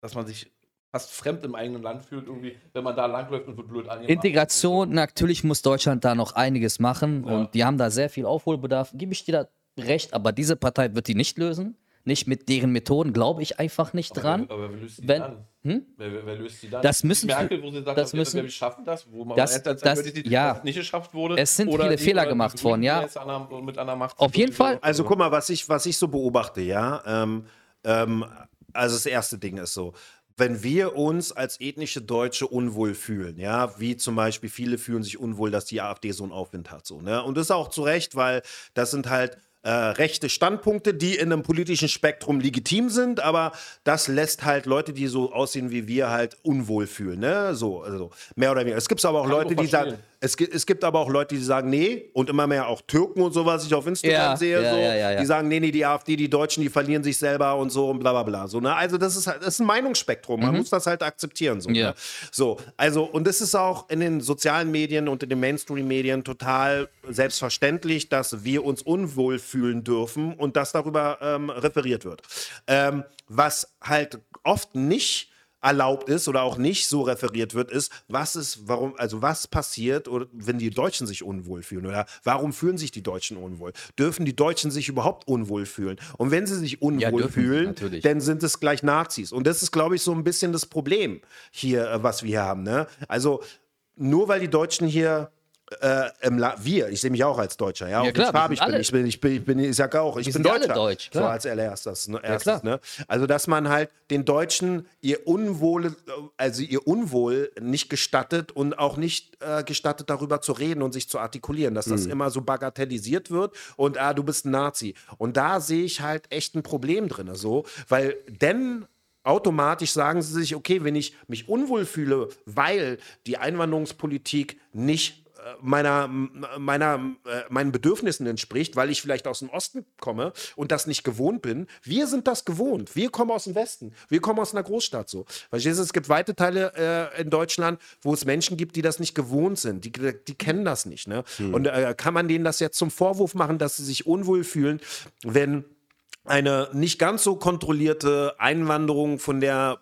dass man sich fast fremd im eigenen Land fühlt, irgendwie, wenn man da langläuft und wird blöd angemacht. Integration, natürlich muss Deutschland da noch einiges machen Ja. und die haben da sehr viel Aufholbedarf. Gebe ich dir da recht, aber diese Partei wird die nicht lösen. Nicht mit deren Methoden, glaube ich einfach nicht dran. Aber, aber wer löst die Wenn- dann? Hm? Wer, wer, wer löst die dann? Das müssen- Merkel, wo sie sagt, das wir, müssen- wir schaffen das, wo man Das- als das- sieht, ja. nicht geschafft wurde. Es sind oder viele die- Fehler die gemacht worden, die ja. jetzt an der, mit an der Macht Auf jeden Fall. Also guck mal, was ich, was ich so beobachte, ja. Ähm, ähm, also das erste Ding ist so, wenn wir uns als ethnische Deutsche unwohl fühlen, ja, wie zum Beispiel viele fühlen sich unwohl, dass die AfD so einen Aufwind hat, so, ne? Und das ist auch zu Recht, weil das sind halt äh, rechte Standpunkte, die in einem politischen Spektrum legitim sind, aber das lässt halt Leute, die so aussehen wie wir, halt unwohl fühlen. Ne? So, also mehr oder weniger. Es gibt aber auch Kann Leute, die sagen. Es gibt, es gibt aber auch Leute, die sagen, nee, und immer mehr auch Türken und so, was ich auf Instagram Ja, sehe, ja, so, die sagen, nee, nee, die AfD, die Deutschen, die verlieren sich selber und so und bla bla bla. So, ne? Also das ist halt, das ist ein Meinungsspektrum. Man muss das halt akzeptieren. So, Mhm. Ne? so, also, und es ist auch in den sozialen Medien und in den Mainstream-Medien total selbstverständlich, dass wir uns unwohl fühlen dürfen und dass darüber ähm, referiert wird. Ähm, was halt oft nicht erlaubt ist oder auch nicht so referiert wird, ist, was ist, warum, also was passiert, oder wenn die Deutschen sich unwohl fühlen oder warum fühlen sich die Deutschen unwohl? Dürfen die Deutschen sich überhaupt unwohl fühlen? Und wenn sie sich unwohl dürfen sie fühlen, natürlich. dann sind es gleich Nazis. Und das ist, glaube ich, so ein bisschen das Problem hier, äh, was wir hier haben. Ne? Also nur weil die Deutschen hier äh, wir, ich sehe mich auch als Deutscher, ja, Ja, und klar, ich bin. Ich bin, ich bin, ich bin, ich sag auch, ich Wir bin ja Deutscher. deutsch, so als allererstes. Ne, erstes, klar. ne? Also, dass man halt den Deutschen ihr Unwohl, also ihr Unwohl nicht gestattet und auch nicht äh, gestattet, darüber zu reden und sich zu artikulieren, dass das immer so bagatellisiert wird und ah, du bist ein Nazi. Und da sehe ich halt echt ein Problem drin, so, weil denn automatisch sagen sie sich, okay, wenn ich mich unwohl fühle, weil die Einwanderungspolitik nicht äh, meiner, meiner, äh, meinen Bedürfnissen entspricht, weil ich vielleicht aus dem Osten komme und das nicht gewohnt bin. Wir sind das gewohnt. Wir kommen aus dem Westen. Wir kommen aus einer Großstadt so. Du, es gibt weite Teile äh, in Deutschland, wo es Menschen gibt, die das nicht gewohnt sind. Die, die kennen das nicht. Ne? Und äh, kann man denen das jetzt zum Vorwurf machen, dass sie sich unwohl fühlen, wenn eine nicht ganz so kontrollierte Einwanderung von der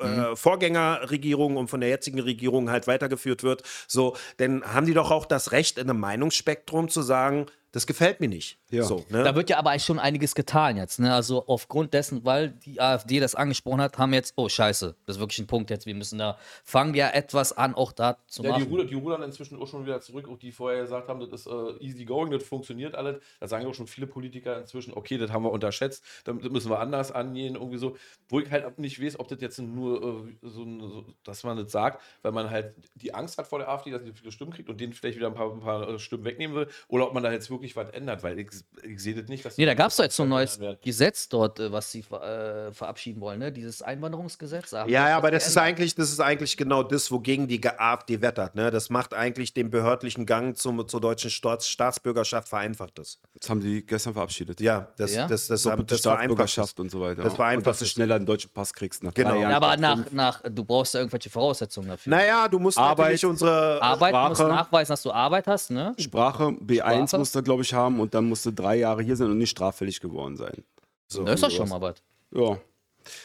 äh, äh, Vorgängerregierung und von der jetzigen Regierung halt weitergeführt wird, so, dann haben die doch auch das Recht, in einem Meinungsspektrum zu sagen, das gefällt mir nicht. Ja. So, ne? Da wird ja aber eigentlich schon einiges getan jetzt. Ne? Also aufgrund dessen, weil die AfD das angesprochen hat, haben jetzt, oh scheiße, das ist wirklich ein Punkt jetzt, wir müssen da, fangen ja etwas an, auch da zu Ja, die, machen. rudern, die rudern inzwischen auch schon wieder zurück, auch die vorher gesagt haben, das ist äh, easy going, das funktioniert alles. Da sagen auch schon viele Politiker inzwischen, okay, das haben wir unterschätzt, das müssen wir anders angehen, irgendwie so. Wo ich halt nicht weiß, ob das jetzt nur äh, so, so, dass man das sagt, weil man halt die Angst hat vor der AfD, dass sie viele Stimmen kriegt und denen vielleicht wieder ein paar, ein paar äh, Stimmen wegnehmen will, oder ob man da jetzt wirklich was ändert, weil ich, ich sehe das nicht, dass Nee, da gab es doch jetzt so ein neues werden. Gesetz dort, äh, was sie ver- äh, verabschieden wollen, ne? Dieses Einwanderungsgesetz. Ja, ja, aber das ist eigentlich, das ist eigentlich genau das, wogegen die AfD wettert. Ne? Das macht eigentlich den behördlichen Gang zum, zur deutschen Staats Staatsbürgerschaft vereinfacht es. Das haben die gestern verabschiedet. Ja, das, Ja? das, das, Doppelte das vereinfacht Staatsbürgerschaft und so weiter. Das vereinfacht und dass du schneller einen deutschen Pass kriegst nach Genau. Ja, aber nach, nach, du brauchst ja irgendwelche Voraussetzungen dafür. Naja, du musst Arbeit, natürlich unsere Arbeit, du musst Sprache. nachweisen, dass du Arbeit hast, ne? Sprache, B1 Sprache? musst du, glaube ich, haben und dann musst du drei Jahre hier sein und nicht straffällig geworden sein. So, das ist doch schon mal was. Ja.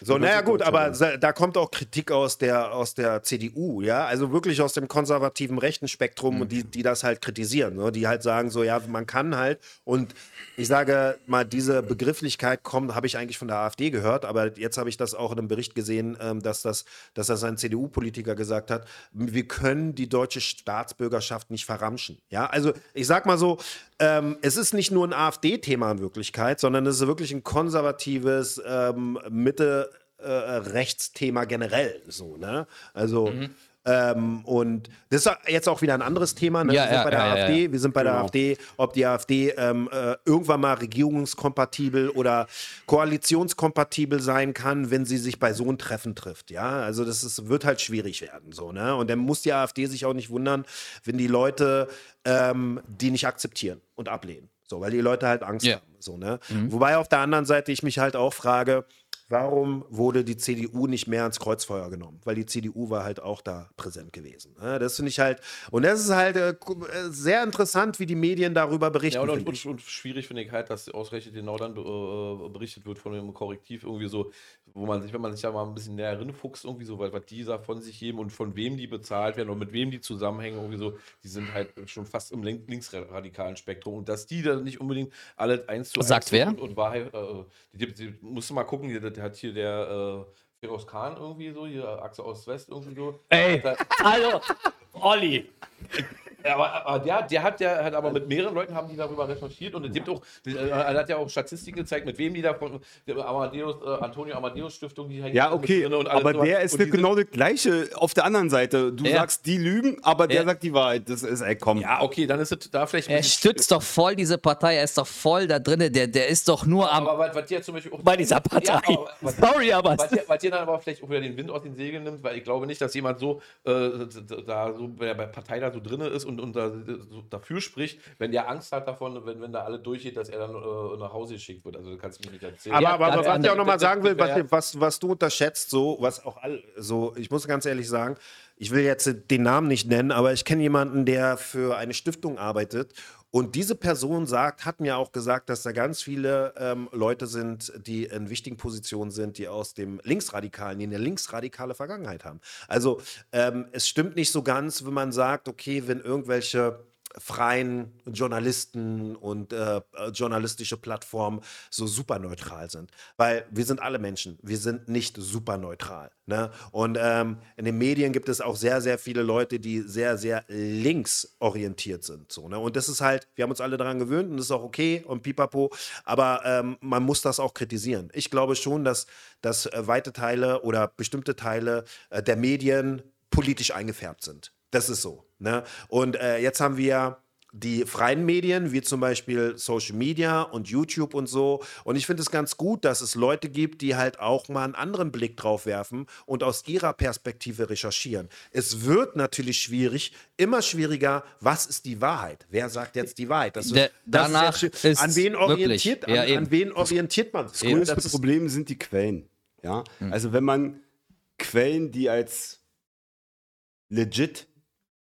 So, Ja, naja, gut, aber da kommt auch Kritik aus der, aus der CDU, ja, also wirklich aus dem konservativen rechten Spektrum, Mhm. und die, die das halt kritisieren, ne? die halt sagen, so, ja, man kann halt, und ich sage mal, diese Begrifflichkeit kommt, habe ich eigentlich von der AfD gehört, aber jetzt habe ich das auch in einem Bericht gesehen, ähm, dass, das, dass das ein CDU-Politiker gesagt hat, wir können die deutsche Staatsbürgerschaft nicht verramschen, ja, also ich sag mal so, ähm, es ist nicht nur ein AfD-Thema in Wirklichkeit, sondern es ist wirklich ein konservatives ähm, Mitte äh, Rechtsthema generell so, ne? Also Mhm. ähm, und das ist jetzt auch wieder ein anderes Thema. Ne? Ja, wir sind ja, bei der ja, AfD, wir sind bei der Genau. AfD, ob die AfD ähm, äh, irgendwann mal regierungskompatibel oder koalitionskompatibel sein kann, wenn sie sich bei so einem Treffen trifft. Ja, also das ist, wird halt schwierig werden. So, ne? Und dann muss die AfD sich auch nicht wundern, wenn die Leute ähm, die nicht akzeptieren und ablehnen. So, weil die Leute halt Angst Ja. haben. So, ne? Wobei auf der anderen Seite ich mich halt auch frage, warum wurde die CDU nicht mehr ans Kreuzfeuer genommen? Weil die CDU war halt auch da präsent gewesen. Ne? Das finde ich halt, und das ist halt äh, äh, sehr interessant, wie die Medien darüber berichten. Ja, und, und, und, schwierig finde ich halt, dass ausgerechnet genau dann äh, berichtet wird von dem Korrektiv irgendwie so, wo man sich, wenn man sich da mal ein bisschen näher rinfuchst, irgendwie so, was, was die da von sich geben und von wem die bezahlt werden und mit wem die zusammenhängen, irgendwie so, die sind halt schon fast im link- linksradikalen Spektrum und dass die da nicht unbedingt alle eins zu Sagt eins wer? Und, und Wahrheit, äh, die, die, musst du mal gucken, der, der hat hier der äh, Feroz Khan irgendwie so, hier Achse Ost-West irgendwie so. Ey, hallo, Olli. Aber, aber der, der hat ja hat aber mit mehreren Leuten haben die darüber recherchiert und es gibt auch, er hat ja auch Statistiken gezeigt, mit wem die da von der Amadeus, äh, Antonio Amadeus Stiftung, die hängt Ja, okay, drin und alles aber der ist Und die genau das Gleiche auf der anderen Seite. Du Ja. sagst, die lügen, aber der Ja. sagt die Wahrheit. Das ist, ey, komm. Ja, okay, dann ist es da vielleicht. Er stützt doch voll diese Partei, er ist doch voll da drin, der, der ist doch nur am. Aber was, was dir zum Beispiel auch. bei dieser Partei. Ja, aber, was, Sorry, aber. was dir dann aber vielleicht auch wieder den Wind aus den Segeln nimmt, weil ich glaube nicht, dass jemand so äh, da so bei der Partei da so drin ist und, und da, so dafür spricht, wenn der Angst hat davon, wenn, wenn da alle durchgeht, dass er dann äh, nach Hause geschickt wird. Also kannst du mir nicht erzählen. Aber, Ja, aber, aber was ich auch nochmal sagen will, was, Ja. was, was du unterschätzt, so, was auch all, so, ich muss ganz ehrlich sagen, ich will jetzt den Namen nicht nennen, aber ich kenne jemanden, der für eine Stiftung arbeitet. Und diese Person sagt, hat mir auch gesagt, dass da ganz viele ähm, Leute sind, die in wichtigen Positionen sind, die aus dem Linksradikalen, die eine linksradikale Vergangenheit haben. Also ähm, es stimmt nicht so ganz, wenn man sagt, okay, wenn irgendwelche freien Journalisten und äh, journalistische Plattformen so super neutral sind. Weil wir sind alle Menschen, wir sind nicht super neutral. Ne? Und ähm, in den Medien gibt es auch sehr, sehr viele Leute, die sehr, sehr linksorientiert sind. So, ne? Und das ist halt, wir haben uns alle daran gewöhnt und das ist auch okay und pipapo, aber ähm, man muss das auch kritisieren. Ich glaube schon, dass, dass äh, weite Teile oder bestimmte Teile äh, der Medien politisch eingefärbt sind. Das ist so. Ne? Und äh, jetzt haben wir die freien Medien, wie zum Beispiel Social Media und YouTube und so. Und ich finde es ganz gut, dass es Leute gibt, die halt auch mal einen anderen Blick drauf werfen und aus ihrer Perspektive recherchieren. Es wird natürlich schwierig, immer schwieriger, was ist die Wahrheit? Wer sagt jetzt die Wahrheit? Das, Der- das danach ist jetzt an wen wirklich, orientiert, ja, an, eben. an wen orientiert man sich? Das größte Das Problem sind die Quellen. Ja? Also wenn man Quellen, die als legit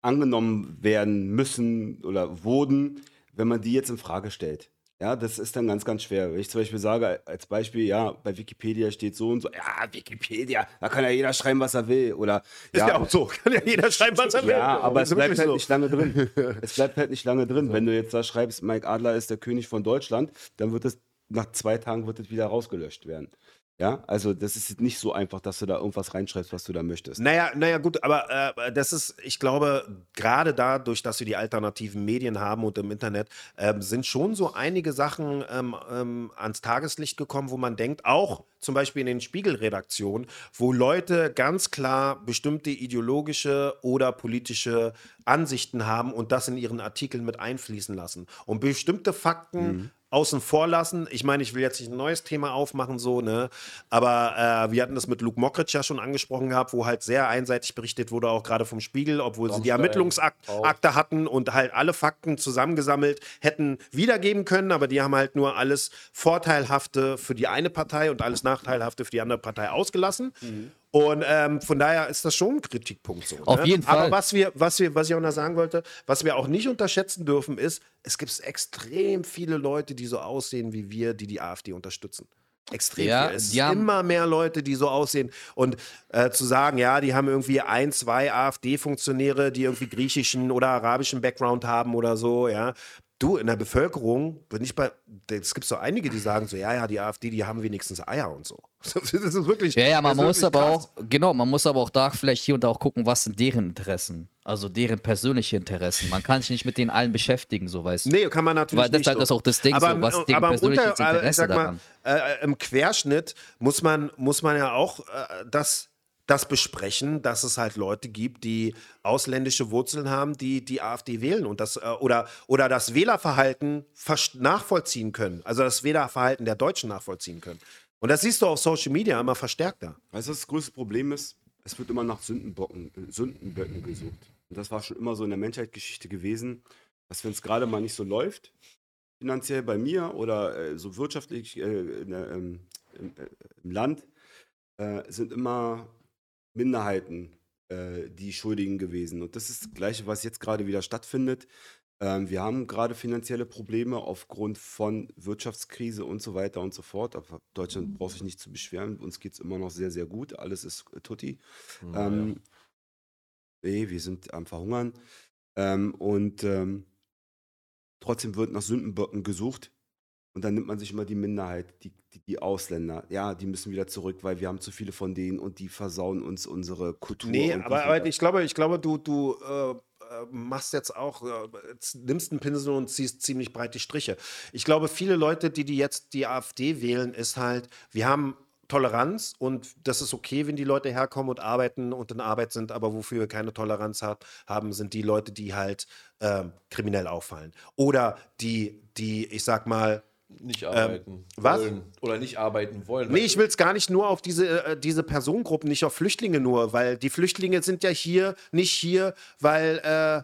angenommen werden müssen oder wurden, wenn man die jetzt in Frage stellt. Ja, das ist dann ganz, ganz schwer. Wenn ich zum Beispiel sage, als Beispiel, ja, bei Wikipedia steht so und so, ja, Wikipedia, da kann ja jeder schreiben, was er will. Oder, Ist ja, auch so. Kann ja jeder schreiben, was er will. ja, aber es bleibt halt so. nicht lange drin. Es bleibt halt nicht lange drin. Wenn du jetzt da schreibst, Mike Adler ist der König von Deutschland, dann wird es nach zwei Tagen wird es wieder rausgelöscht werden. Ja, also das ist nicht so einfach, dass du da irgendwas reinschreibst, was du da möchtest. Naja, naja, gut, aber äh, das ist, ich glaube, gerade dadurch, dass wir die alternativen Medien haben und im Internet, ähm, sind schon so einige Sachen ähm, ähm, ans Tageslicht gekommen, wo man denkt, auch zum Beispiel in den Spiegelredaktionen, wo Leute ganz klar bestimmte ideologische oder politische Ansichten haben und das in ihren Artikeln mit einfließen lassen. Und bestimmte Fakten außen vor lassen. Ich meine, ich will jetzt nicht ein neues Thema aufmachen, so, ne? Aber äh, wir hatten das mit Luke Mockridge ja schon angesprochen gehabt, wo halt sehr einseitig berichtet wurde, auch gerade vom Spiegel, obwohl sie die Ermittlungsakte hatten und halt alle Fakten zusammengesammelt hätten wiedergeben können, aber die haben halt nur alles Vorteilhafte für die eine Partei und alles Nachteilhafte für die andere Partei ausgelassen. Und ähm, von daher ist das schon ein Kritikpunkt so. Auf ne? jeden Fall. Aber was wir, was wir, was ich auch noch sagen wollte, was wir auch nicht unterschätzen dürfen, ist, es gibt extrem viele Leute, die so aussehen wie wir, die die AfD unterstützen. Extrem Ja, viel. Es sind haben- immer mehr Leute, die so aussehen. Und äh, zu sagen, ja, die haben irgendwie ein, zwei AfD-Funktionäre, die irgendwie griechischen oder arabischen Background haben oder so, ja. Du, in der Bevölkerung, bin ich bei, es gibt so einige, die sagen so, ja, ja, die AfD, die haben wenigstens Eier und so. Das ist wirklich. Ja, ja, man das muss aber krass. auch, genau, man muss aber auch da vielleicht hier und da auch gucken, was sind deren Interessen. Also deren persönliche Interessen. Man kann sich nicht mit denen allen beschäftigen, so weißt du. Nee, kann man natürlich Weil das nicht. ist halt das auch das Ding, so, was deren aber im persönliches Unter- ich Interesse sag mal, daran? Äh, Im Querschnitt muss man, muss man ja auch äh, das, das besprechen, dass es halt Leute gibt, die ausländische Wurzeln haben, die die AfD wählen und das äh, oder, oder das Wählerverhalten nachvollziehen können. Also das Wählerverhalten der Deutschen nachvollziehen können. Und das siehst du auf Social Media immer verstärkter. Weißt du, das größte Problem ist? Es wird immer nach Sündenbocken, Sündenböcken gesucht. Und das war schon immer so in der Menschheitsgeschichte gewesen, dass wenn es gerade mal nicht so läuft, finanziell bei mir oder äh, so wirtschaftlich äh, in ähm, im, äh, im Land, äh, sind immer Minderheiten äh, die Schuldigen gewesen. Und das ist das Gleiche, was jetzt gerade wieder stattfindet. Ähm, wir haben gerade finanzielle Probleme aufgrund von Wirtschaftskrise und so weiter und so fort. Aber Deutschland braucht sich nicht zu beschweren. Uns geht es immer noch sehr, sehr gut. Alles ist äh, tutti. Ähm, nee, wir sind am Verhungern. Ähm, und ähm, trotzdem wird nach Sündenböcken gesucht. Und dann nimmt man sich immer die Minderheit, die, die, die Ausländer. Ja, die müssen wieder zurück, weil wir haben zu viele von denen und die versauen uns unsere Kultur. Nee, aber, aber ich glaube, ich glaube, du, du äh, machst jetzt auch, äh, nimmst einen Pinsel und ziehst ziemlich breite Striche. Ich glaube, viele Leute, die, die jetzt die AfD wählen, ist halt, wir haben Toleranz und das ist okay, wenn die Leute herkommen und arbeiten und in Arbeit sind, aber wofür wir keine Toleranz hat, haben, sind die Leute, die halt ähm, kriminell auffallen. Oder die, die, ich sag mal, nicht arbeiten was? wollen. Oder nicht arbeiten wollen. Nee, ich will es gar nicht nur auf diese, äh, diese Personengruppen, nicht auf Flüchtlinge nur, weil die Flüchtlinge sind ja hier, nicht hier, weil äh,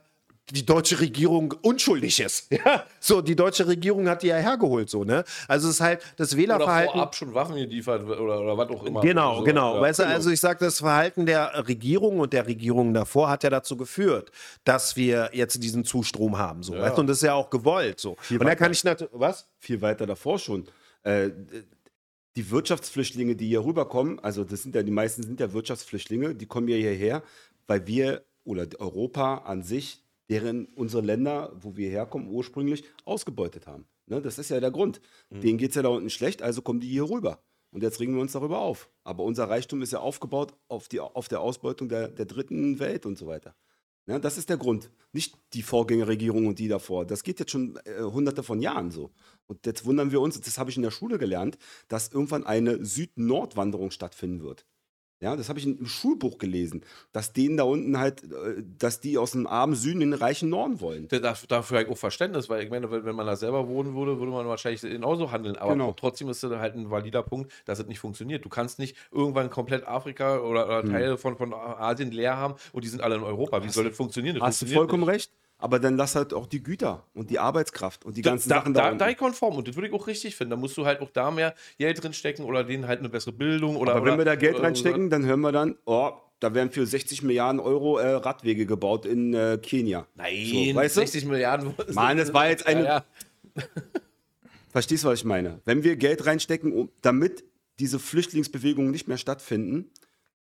die deutsche Regierung unschuldig ist. Ja, so, die deutsche Regierung hat die ja hergeholt, so, ne? Also es ist halt das oder Wählerverhalten. vorab schon Waffen geliefert oder, oder was auch immer. Genau, Also, genau. ja. weißt du, also ich sage, das Verhalten der Regierung und der Regierung davor hat ja dazu geführt, dass wir jetzt diesen Zustrom haben, so. Weißt du, und das ist ja auch gewollt, so. Und da kann ich natürlich, was? viel weiter davor schon. Äh, die Wirtschaftsflüchtlinge, die hier rüberkommen, also das sind ja die meisten sind ja Wirtschaftsflüchtlinge, die kommen ja hierher, weil wir oder Europa an sich, deren unsere Länder, wo wir herkommen, ursprünglich ausgebeutet haben. Ne, das ist ja der Grund. Denen geht es ja da unten schlecht, also kommen die hier rüber. Und jetzt regen wir uns darüber auf. Aber unser Reichtum ist ja aufgebaut auf, die, auf der Ausbeutung der, der dritten Welt und so weiter. Ja, das ist der Grund. Nicht die Vorgängerregierung und die davor. Das geht jetzt schon äh, hunderte von Jahren so. Und jetzt wundern wir uns, das habe ich in der Schule gelernt, dass irgendwann eine Süd-Nord-Wanderung stattfinden wird. Ja, das habe ich in- im Schulbuch gelesen, dass denen da unten halt, äh, dass die aus dem armen Süden in den reichen Norden wollen. Da- Dafür, habe ich auch Verständnis, weil ich meine, wenn, man da selber wohnen würde, würde man wahrscheinlich genauso handeln. Aber Genau. trotzdem ist das halt ein valider Punkt, dass es nicht funktioniert. Du kannst nicht irgendwann komplett Afrika oder, oder Teile von, von Asien leer haben und die sind alle in Europa. Wie soll das funktionieren? Das Hast du vollkommen nicht. recht. Aber dann lass halt auch die Güter und die Arbeitskraft und die Da, ganzen da, Sachen da, da, da ich konform und das würde ich auch richtig finden. Da musst du halt auch da mehr Geld drin stecken oder denen halt eine bessere Bildung oder. Aber wenn oder, wir da Geld oder- reinstecken, dann hören wir dann, oh, da werden für 60 Milliarden Euro äh, Radwege gebaut in äh, Kenia. Nein, So, weißt du? 60 Milliarden. Mann, das war jetzt eine- Ja, ja. Verstehst du, was ich meine? Wenn wir Geld reinstecken, um, damit diese Flüchtlingsbewegungen nicht mehr stattfinden,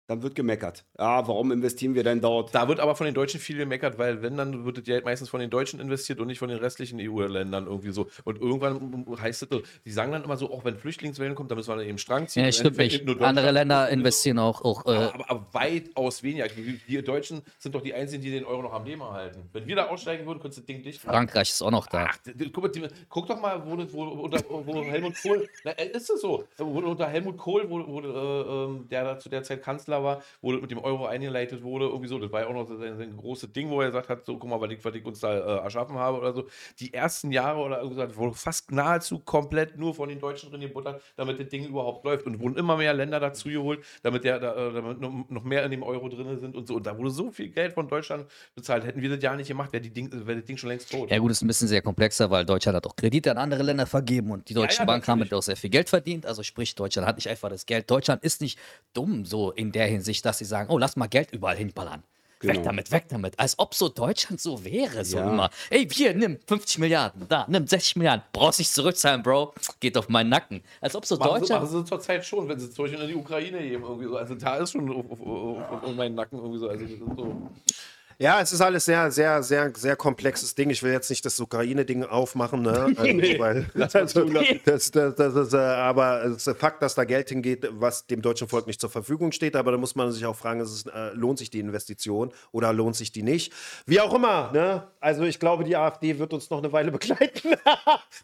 dann wird gemeckert. Ja, warum investieren wir denn dort? Da wird aber von den Deutschen viel gemeckert, weil wenn, dann wird das Geld meistens von den Deutschen investiert und nicht von den restlichen EU-Ländern irgendwie so. Und irgendwann heißt es, so, die sagen dann immer so, auch wenn Flüchtlingswellen kommt, dann müssen wir eben Strang ziehen. Ja, Im stimmt nicht. Andere Länder investieren auch, auch äh, Aber, aber, aber weitaus weniger. Die, die Deutschen sind doch die Einzigen, die den Euro noch am Leben erhalten. Wenn wir da aussteigen würden, könntest du das Ding dicht machen. Frankreich ist auch noch da. Ach, guck, guck doch mal, wo, wo, unter, wo Helmut Kohl, na, äh, ist es so, wo unter Helmut Kohl, wo, wo äh, ähm, der da zu der Zeit Kanzler war, wo das mit dem Euro eingeleitet wurde, irgendwie so, das war ja auch noch sein, sein großes Ding, wo er gesagt hat, so, guck mal, was ich, was ich uns da äh, erschaffen habe oder so. Die ersten Jahre oder irgendwie so, wurde fast nahezu komplett nur von den Deutschen drin gebuttert, damit das Ding überhaupt läuft und wurden immer mehr Länder dazu geholt, damit, der, da, äh, damit noch mehr in dem Euro drin sind und so. Und da wurde so viel Geld von Deutschland bezahlt. Hätten wir das ja nicht gemacht, wäre die Ding, wäre das Ding schon längst tot. Ja gut, ist ein bisschen sehr komplexer, weil Deutschland hat auch Kredite an andere Länder vergeben und die Deutsche ja, Bank haben natürlich. damit auch sehr viel Geld verdient. Also sprich, Deutschland hat nicht einfach das Geld. Deutschland ist nicht dumm so in der Hinsicht, dass sie sagen, oh, lass mal Geld überall hinballern. Weg Genau. damit, weg damit. Als ob so Deutschland so wäre, so Ja. immer. Ey, hier, nimm 50 Milliarden, da, nimm 60 Milliarden. Brauchst nicht zurückzahlen, Bro. Geht auf meinen Nacken. Als ob so Machen sie, Deutschland... machen sie zurzeit schon, wenn sie zum Beispiel in die Ukraine geben. Irgendwie so. Also da ist schon auf, auf, auf, auf meinen Nacken irgendwie so. Also das ist so. Ja, es ist alles sehr, sehr, sehr, sehr komplexes Ding. Ich will jetzt nicht das Ukraine-Ding aufmachen, ne? Weil, also, das, das, das ist, aber es ist ein Fakt, dass da Geld hingeht, was dem deutschen Volk nicht zur Verfügung steht. Aber da muss man sich auch fragen, ist es, äh, lohnt sich die Investition oder lohnt sich die nicht? Wie auch immer, ne? Also ich glaube, die AfD wird uns noch eine Weile begleiten,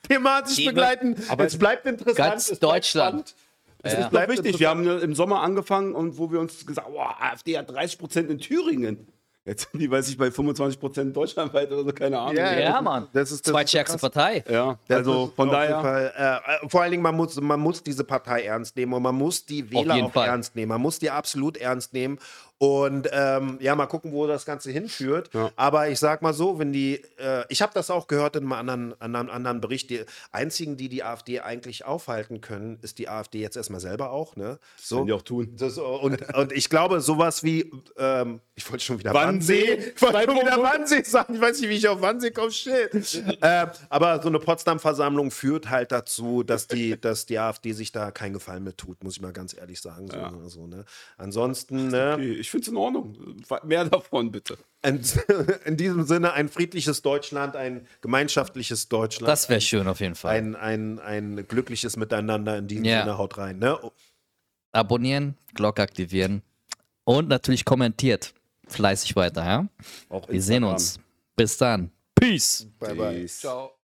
thematisch Die wird- begleiten. Aber es bleibt interessant. Ganz es bleibt Deutschland. spannend. Es Ja. Das ist bleibt doch wichtig. Wir haben äh, im Sommer angefangen und wo wir uns gesagt haben, oh, AfD hat 30 Prozent in Thüringen. Jetzt sind die, weiß ich, bei 25 Prozent deutschlandweit oder so, keine Ahnung. Ja, Ja, das ist- Mann. das ist- das Zweitstärkste. Partei. Ja, Das also von daher. Fall, äh, vor allen Dingen, man muss, man muss diese Partei ernst nehmen und man muss die Wähler auch Fall. ernst nehmen. Man muss die absolut ernst nehmen. Und ähm, ja, mal gucken, wo das Ganze hinführt. Ja. Aber ich sag mal so, wenn die, äh, ich habe das auch gehört in einem anderen, anderen, anderen Bericht, die einzigen, die die AfD eigentlich aufhalten können, ist die AfD jetzt erstmal selber auch. Ne? So. Können die auch tun. Das, und, und ich glaube, sowas wie, ähm, ich wollte schon wieder Wannsee. Wannsee, ich wollte schon wieder Wannsee sagen, ich weiß nicht, wie ich auf Wannsee komme, shit. ähm, aber so eine Potsdam-Versammlung führt halt dazu, dass die, dass die AfD sich da keinen Gefallen mit tut, muss ich mal ganz ehrlich sagen. So, so, ne? Ansonsten, ne, Okay, ich finde es in Ordnung. Mehr davon, bitte. in, diesem Sinne ein friedliches Deutschland, ein gemeinschaftliches Deutschland. Das wäre schön auf jeden Fall. ein, ein, ein glückliches Miteinander in diesem Ja. Sinne, haut rein. Ne? Abonnieren, Glocke aktivieren und natürlich kommentiert fleißig weiter, ja? Auch Wir sehen uns. Bis dann. Peace. Bye, bye. Peace. Ciao.